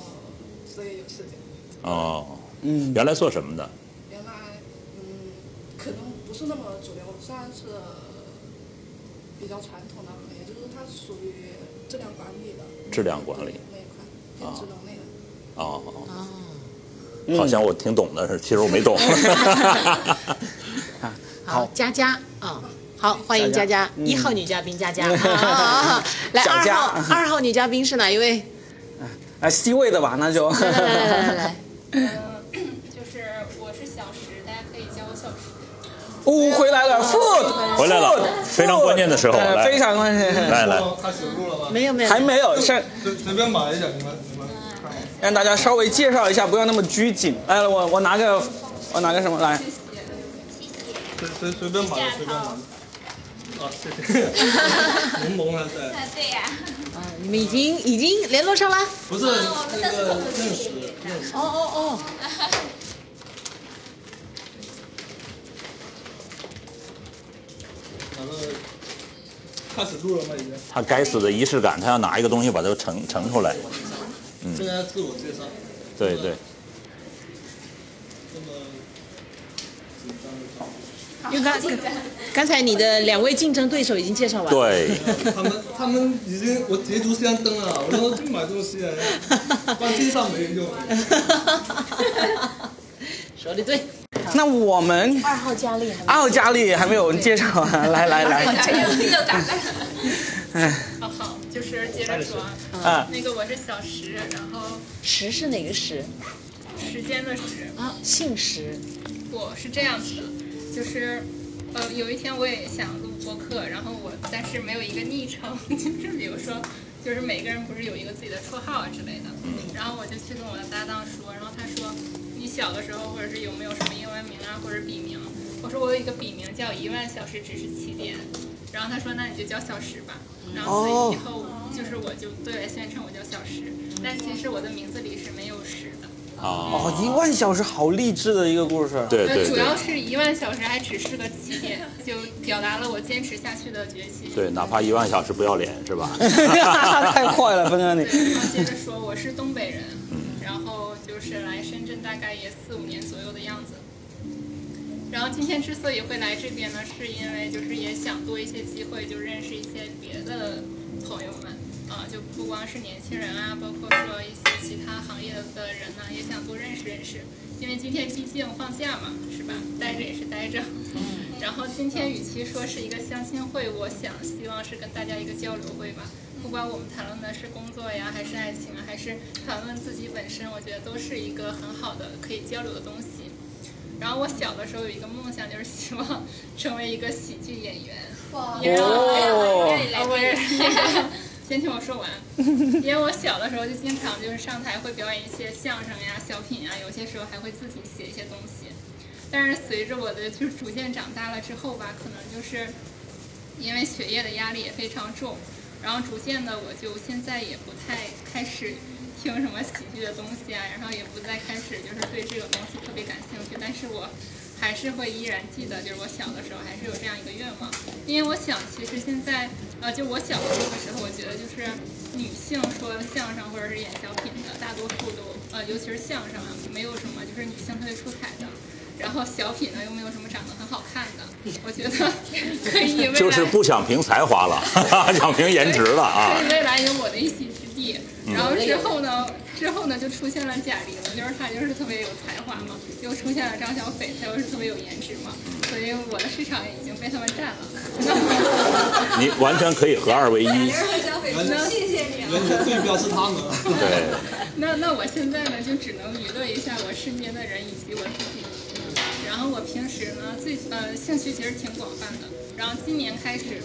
所以有事情。哦，嗯，原来做什么的？原来，嗯，可能不是那么主流，算是比较传统的行业，就是它属于质量管理的。质量管理那一块，偏智能类的。哦，哦，好像我挺懂的是，其实我没懂。好，佳佳啊。好，欢迎佳佳，一号女嘉宾佳佳。来，二号二号女嘉宾是哪一位？啊，C 位的吧，那就。来来来就是我是小石，大家可以叫我小石。哦，回来了，food，回来了，非常关键的时候，来，非常关键。来来，他写入了吗？没有没有，还没有，先随随便买一下，你们。让大家稍微介绍一下，不要那么拘谨。来，我我拿个我拿个什么来？随随随便买随便买。啊，谢谢。萌萌的在。对呀。啊，你们已经已经联络上了？不是那个认识认识。哦哦哦。完了，开始录了吗？已经。他该死的仪式感，他要拿一个东西把它盛盛出来。嗯，现在自我介绍。对对。这么紧张的场面。因为刚刚才你的两位竞争对手已经介绍完了。对，他们他们已经我捷足先登了，我都去买东西了，关键上没人用。说的对。那我们二号佳丽二号佳丽还没有介绍完，来来来，哎，好好，就是接着说啊那个我是小石，然后石是哪个石？时间的时啊，姓石。我是这样子的，就是呃有一天我也想录播客，然后我但是没有一个昵称，就是比如说就是每个人不是有一个自己的绰号啊之类的，然后我就去跟我的搭档说，然后他说你小的时候或者是有没有什么英文名啊或者笔名？我说我有一个笔名叫一万小时只是起点，然后他说那你就叫小石吧，然后所以以后就是我就对外宣称我叫小石，但其实我的名字里是没有石的。哦，一万小时好励志的一个故事。对对，主要是一万小时还只是个起点，就表达了我坚持下去的决心。对，哪怕一万小时不要脸是吧？太快了，峰哥你。对，然后接着说，我是东北人，然后就是来深圳大概也四五年左右的样子。然后今天之所以会来这边呢，是因为就是也想多一些机会，就认识一些别的朋友们，啊、就不光是年轻人啊，包括说一些其他行业的人呢、也想多认识认识。因为今天毕竟放假嘛，是吧？待着也是待着。然后今天与其说是一个相亲会，我想希望是跟大家一个交流会吧。不管我们谈论的是工作呀，还是爱情啊，还是谈论自己本身，我觉得都是一个很好的可以交流的东西。然后我小的时候有一个梦想，就是希望成为一个喜剧演员。因为我啊不是，先听我说完。因为我小的时候就经常就是上台会表演一些相声呀、小品啊，有些时候还会自己写一些东西。但是随着我的就是逐渐长大了之后吧，可能就是因为学业的压力也非常重，然后逐渐的我就现在也不太开始听什么喜剧的东西啊，然后也不再开始就是对这种东西特别感兴趣，但是我还是会依然记得，就是我小的时候还是有这样一个愿望，因为我想其实现在呃，就我小的那个时候，我觉得就是女性说相声或者是演小品的，大多数都呃，尤其是相声啊，没有什么就是女性特别出彩的。然后小品呢又没有什么长得很好看的，我觉得可以就是不想凭才华了，想凭颜值了啊可以！未来有我的一席。然后之后呢，之后呢就出现了贾玲，就是她就是特别有才华嘛，又出现了张小斐，她又是特别有颜值嘛，所以我的市场已经被他们占了。你完全可以合二为一。谢谢你原来你的对标是他们。对，那那我现在呢，就只能娱乐一下我身边的人以及我自己。然后我平时呢，最呃兴趣其实挺广泛的。然后今年开始，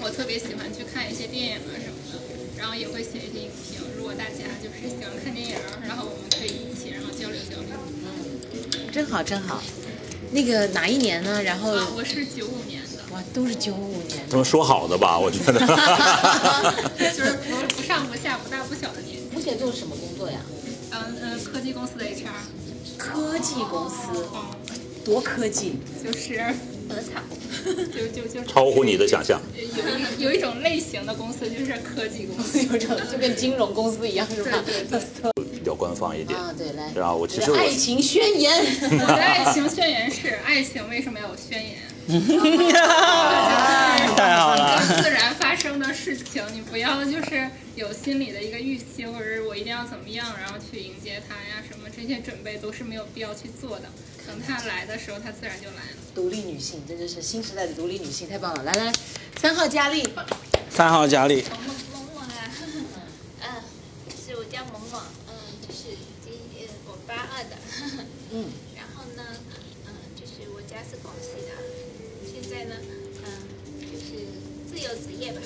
我特别喜欢去看一些电影啊什么的，然后也会写一些大家就是喜欢看电影，然后我们可以一起然后交流交流。嗯真好真好。那个哪一年呢？然后啊，我是九五年的，哇，都是九五年。他们说好的吧？我觉得。就是不不上不下不大不小的年纪。目前做什么工作呀？嗯嗯，科技公司的 HR。科技公司，多科技，就是鹅厂，就就就超乎你的想象。有一有一种类型的公司就是科技公司，有种就跟金融公司一样，是吧？对对对。比较官方一点。啊，对，来。然后我其实我爱情宣言。我的爱情宣言是：爱情为什么要有宣言？太好了自然发生的事情，你不要就是有心理的一个预期，或者是我一定要怎么样，然后去迎接它呀，什么这些准备都是没有必要去做的。等他来的时候，他自然就来了。独立女性，这就是新时代的独立女性，太棒了！来来，三号佳丽，三号佳丽，萌萌啊，嗯，是我叫萌萌，嗯，就是今呃我八二的，嗯，然后呢，嗯，就是我家是广西的，现在呢，嗯，就是自由职业吧，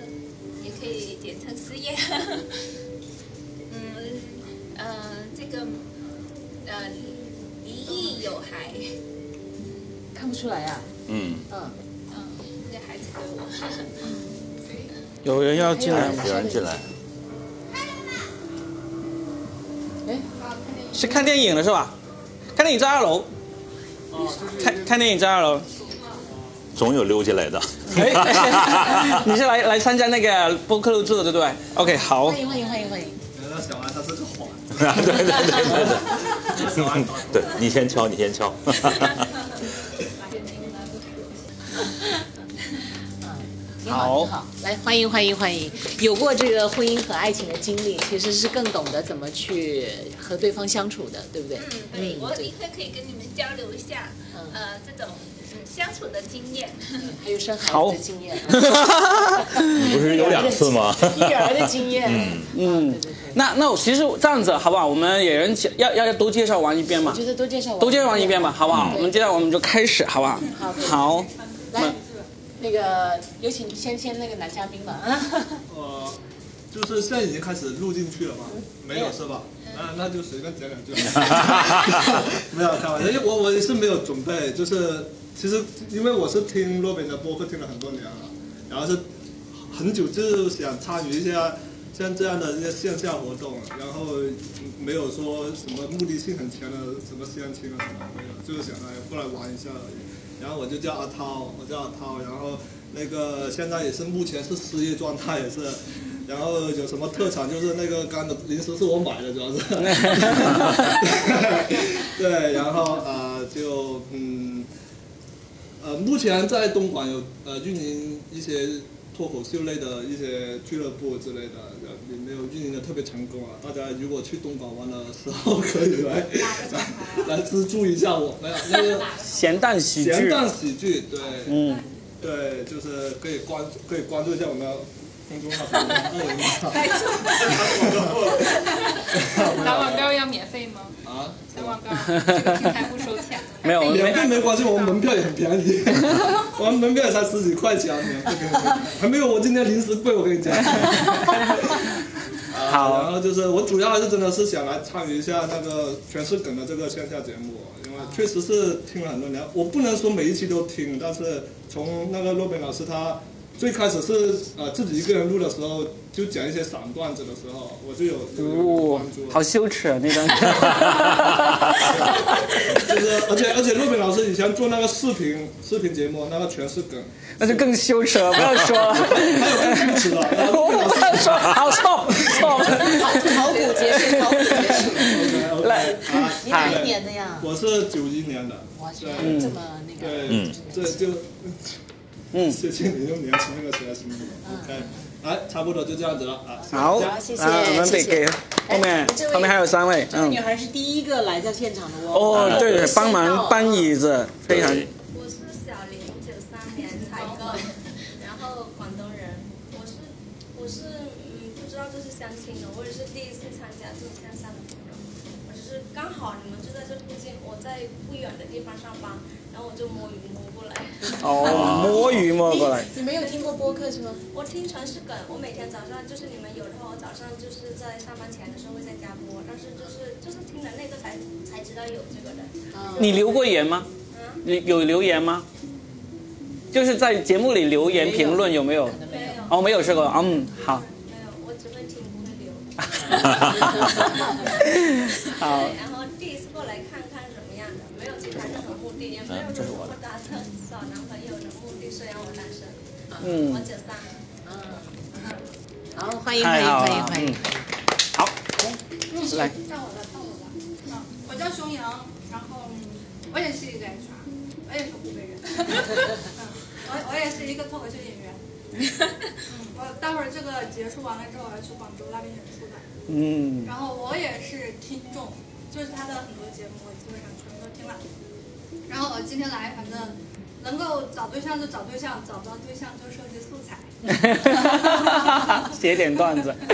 嗯，也可以简称失业，嗯，呃，这个呃离异有孩，看不出来呀、嗯，嗯嗯，这孩子给我，有人要进来吗？有人进来。哎是看电影的是吧？看电影在二楼。看看电影在二楼。总有溜进来的。哎 你是来来参加那个播客录制的对不对？OK，好。欢迎欢迎欢迎欢迎。原来小安啊，对对对对对，对你先敲，你先敲。好，好，来欢迎欢迎欢迎！有过这个婚姻和爱情的经历，其实是更懂得怎么去和对方相处的，对不对？嗯，对，我立刻可以跟你们交流一下。呃，这种嗯相处的经验，还有生孩子的经验，你 不是有两次吗？育儿的经验。嗯嗯，那那我其实这样子好不好？我们也人要要要都介绍完一遍嘛我，觉得多介绍完，都介绍完一遍吧，好不好？我们接下来我们就开始，好不好？好，来，那个有请先先那个男嘉宾吧。呃，就是现在已经开始录进去了吗？没有是吧？那那就随便讲两句。没有开玩笑，因为我我也是没有准备，就是其实因为我是听洛宾的播客听了很多年了，然后是很久就想参与一下像这样的一些线下活动，然后没有说什么目的性很强的什么相亲啊什么没有，就是想来过来玩一下而已。然后我就叫阿涛，我叫阿涛，然后那个现在也是目前是失业状态，也是。然后有什么特产就是那个干的零食是我买的，主要是。对，然后呃就嗯呃目前在东莞有呃运营一些脱口秀类的一些俱乐部之类的，呃也没有运营的特别成功啊。大家如果去东莞玩的时候，可以来来来资助一下我。没有那个咸蛋喜剧咸蛋喜剧，对，嗯，对，就是可以关可以关注一下我们 打广告要免费吗？啊，打广告，这个平台不收钱。没有免费没关系，我们门票也很便宜，我们门票也才十几块钱，免费还没有我今天零食贵，我跟你讲。好，然后就是我主要还是真的是想来参与一下那个全是梗的这个线下节目，因为确实是听了很多年，我不能说每一期都听，但是从那个洛宾老师他最开始是呃自己一个人录的时候，就讲一些散段子的时候，我就有关注。，好羞耻啊那段。就是，而且而且，陆斌老师以前做那个视频视频节目，那个全是梗，那就更羞耻了，不要说了。还有更羞耻的，然后我不要说，好，stop stop。考古结束，考古结束。来，你哪一年的呀？我是九一年的，哇这么那个对，嗯这就，嗯，谢谢你用年轻那个时代辛苦了，OK，来，差不多就这样子了。啊，好，谢谢啊我们得给后面后面还有三位，嗯这个女，孩是第一个来到现场的哦。哦，对，帮忙搬椅子，非常。我是小林，九三年采购，然后广东人。我是我是嗯不知道这是相亲的，我也是第一次参加这种线下的活动。我只是刚好你们就在这附近，我在不远的地方上班，然后我就摸鱼摸过来。哦，摸鱼摸过来。你没有听过播客是吗？我听全是梗，我每天早上就是你们有的话，我早上就是在上班前的时候会在家播，但是就是就是听了那个才才知道有这个的。你留过言吗？你有留言吗？就是在节目里留言评论有没有？没有。哦，没有试过。嗯，好。没有，我只会听不会留。好 次过来看看什么样的，没有其他任何目的，也没有嗯这是我说打算找男朋友的目的，是让我单身。嗯我九三。好，欢迎欢迎欢迎欢迎嗯。好，来，到我了，到我了。啊，我叫熊阳，然后嗯我也是一个 HR，我也是湖北人。嗯，我我也是一个脱口秀演员。嗯，我待会儿这个结束完了之后，我要去广州那边演出的。嗯然后我也是听众，就是他的很多节目，我基本上全部都听了。然后我今天来，反正能够找对象就找对象，找不到对象就收集素材。写点段子。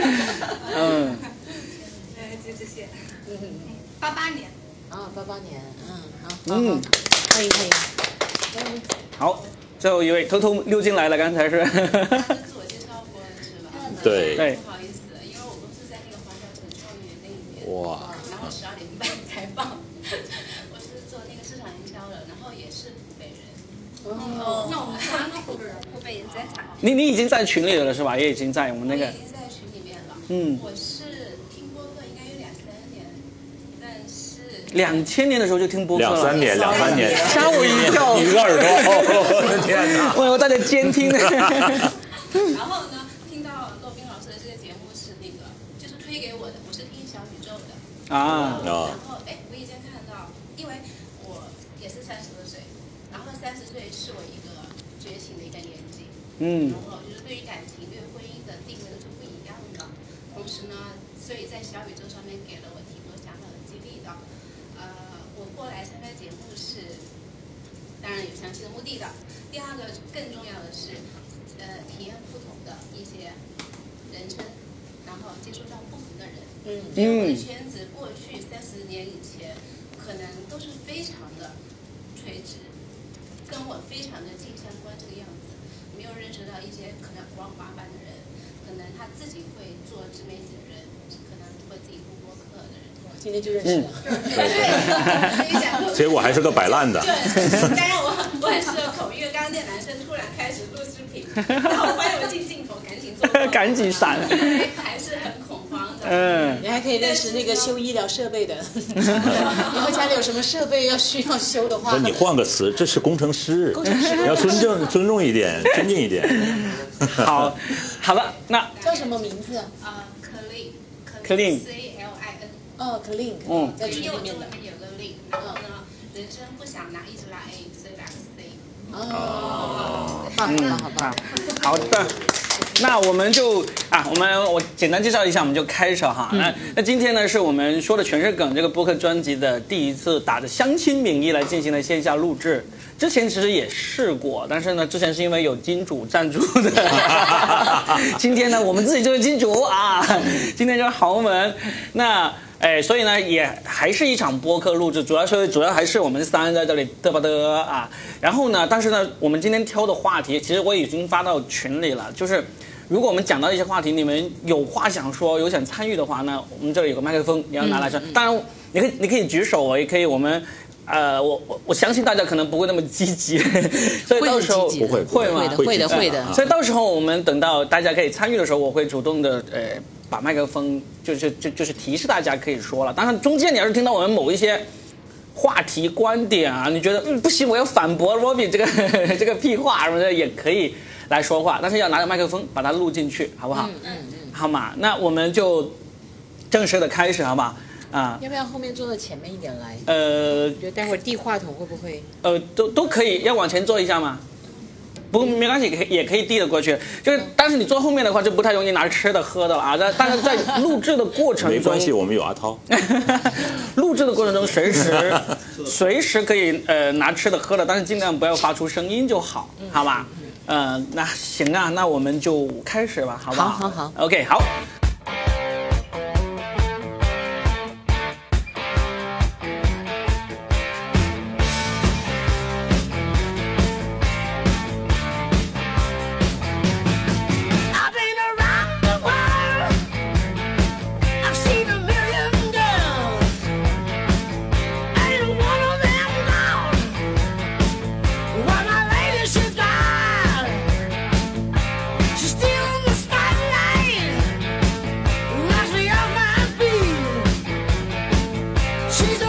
嗯，呃，就这些。嗯八八年。啊，八八年，嗯，好，嗯，欢迎欢迎。好，最后一位偷偷溜进来了，刚才是。对对不好意思，因为我们是在那个华侨城创业那一年，哇然后十二点半采访，我是做那个市场营销的，然后也是湖北人。哦，那我们三个湖北人，湖北人在场。你你已经在群里了是吧？也已经在我们那个已经在群里面了。嗯我是听播客应该有两三年，但是两千年的时候就听播客了，两三年两三年吓我一跳，你一个耳朵我的天哪我以为大家监听呢。然后呢，听到骆宾老师的这个节目是那个，就是推给我的，我是听小宇宙的。啊然后哎，无意间看到，因为我也是三十多岁，然后三十岁是我一个觉醒的一个年纪。嗯然后就是对于感情、对婚姻的定位都是不一样的。同时呢，所以在小宇宙上面给了我挺多想法和激励的。呃，我过来参加节目是，当然有相亲的目的的。第二个更重要的是，呃，体验不同的一些人生，然后接触到不同的人。嗯因为我的圈子过去三十年以前，可能都是非常的垂直，跟我非常的近相关这个样子，没有认识到一些可能五花八门的人，可能他自己会做自媒体的人，可能会自己录播客的人。今天就认识了。对，所以讲结果还是个摆烂的。对，当然我我很适合口，因为刚刚那男生突然开始录视频，然后我发现我进镜头，赶紧做，赶紧闪。嗯你还可以认识那个修医疗设备的，以后家里有什么设备要需要修的话，不是你换个词，这是工程师，工程师要尊重尊重一点，尊敬一点。好，好了，那叫什么名字？啊，clean Clean C L I N。哦，clean，嗯在群里面的。有个 link，然后呢，人生不想拿，一直拿 A，所以拿个 C。哦，棒嗯，棒，好棒。好的，那我们就啊，我们我简单介绍一下，我们就开始哈。那那今天呢，是我们说的全是梗这个播客专辑的第一次打着相亲名义来进行的线下录制。之前其实也试过，但是呢，之前是因为有金主赞助的。今天呢，我们自己就是金主啊，今天就是豪门。那哎，所以呢，也还是一场播客录制，主要是主要还是我们三在这里嘚吧嘚啊。然后呢，但是呢，我们今天挑的话题，其实我已经发到群里了，就是如果我们讲到一些话题，你们有话想说，有想参与的话，那我们这里有个麦克风，你要拿来说。当然，你可以你可以举手哦，也可以我们。呃，我我我相信大家可能不会那么积极，所以到时候不会会的会的会的所以到时候我们等到大家可以参与的时候，我会主动的呃把麦克风就是就就是提示大家可以说了。当然中间你要是听到我们某一些话题观点啊，你觉得嗯不行，我要反驳 Robbie 这个 这个屁话什么的，也可以来说话，但是要拿着麦克风把它录进去，好不好？嗯嗯嗯好嘛，那我们就正式的开始，好不好？啊，要不要后面坐到前面一点来？呃觉得待会儿递话筒会不会？呃，都都可以，要往前坐一下吗？不，没关系，可以也可以递得过去。就是，但是你坐后面的话，就不太容易拿吃的喝的了啊。但但是在录制的过程中，没关系，我们有阿涛。录制的过程中，随时 随时可以呃拿吃的喝的，但是尽量不要发出声音就好，好吧？呃，那行啊，那我们就开始吧，好不好？好好好。OK，好。She's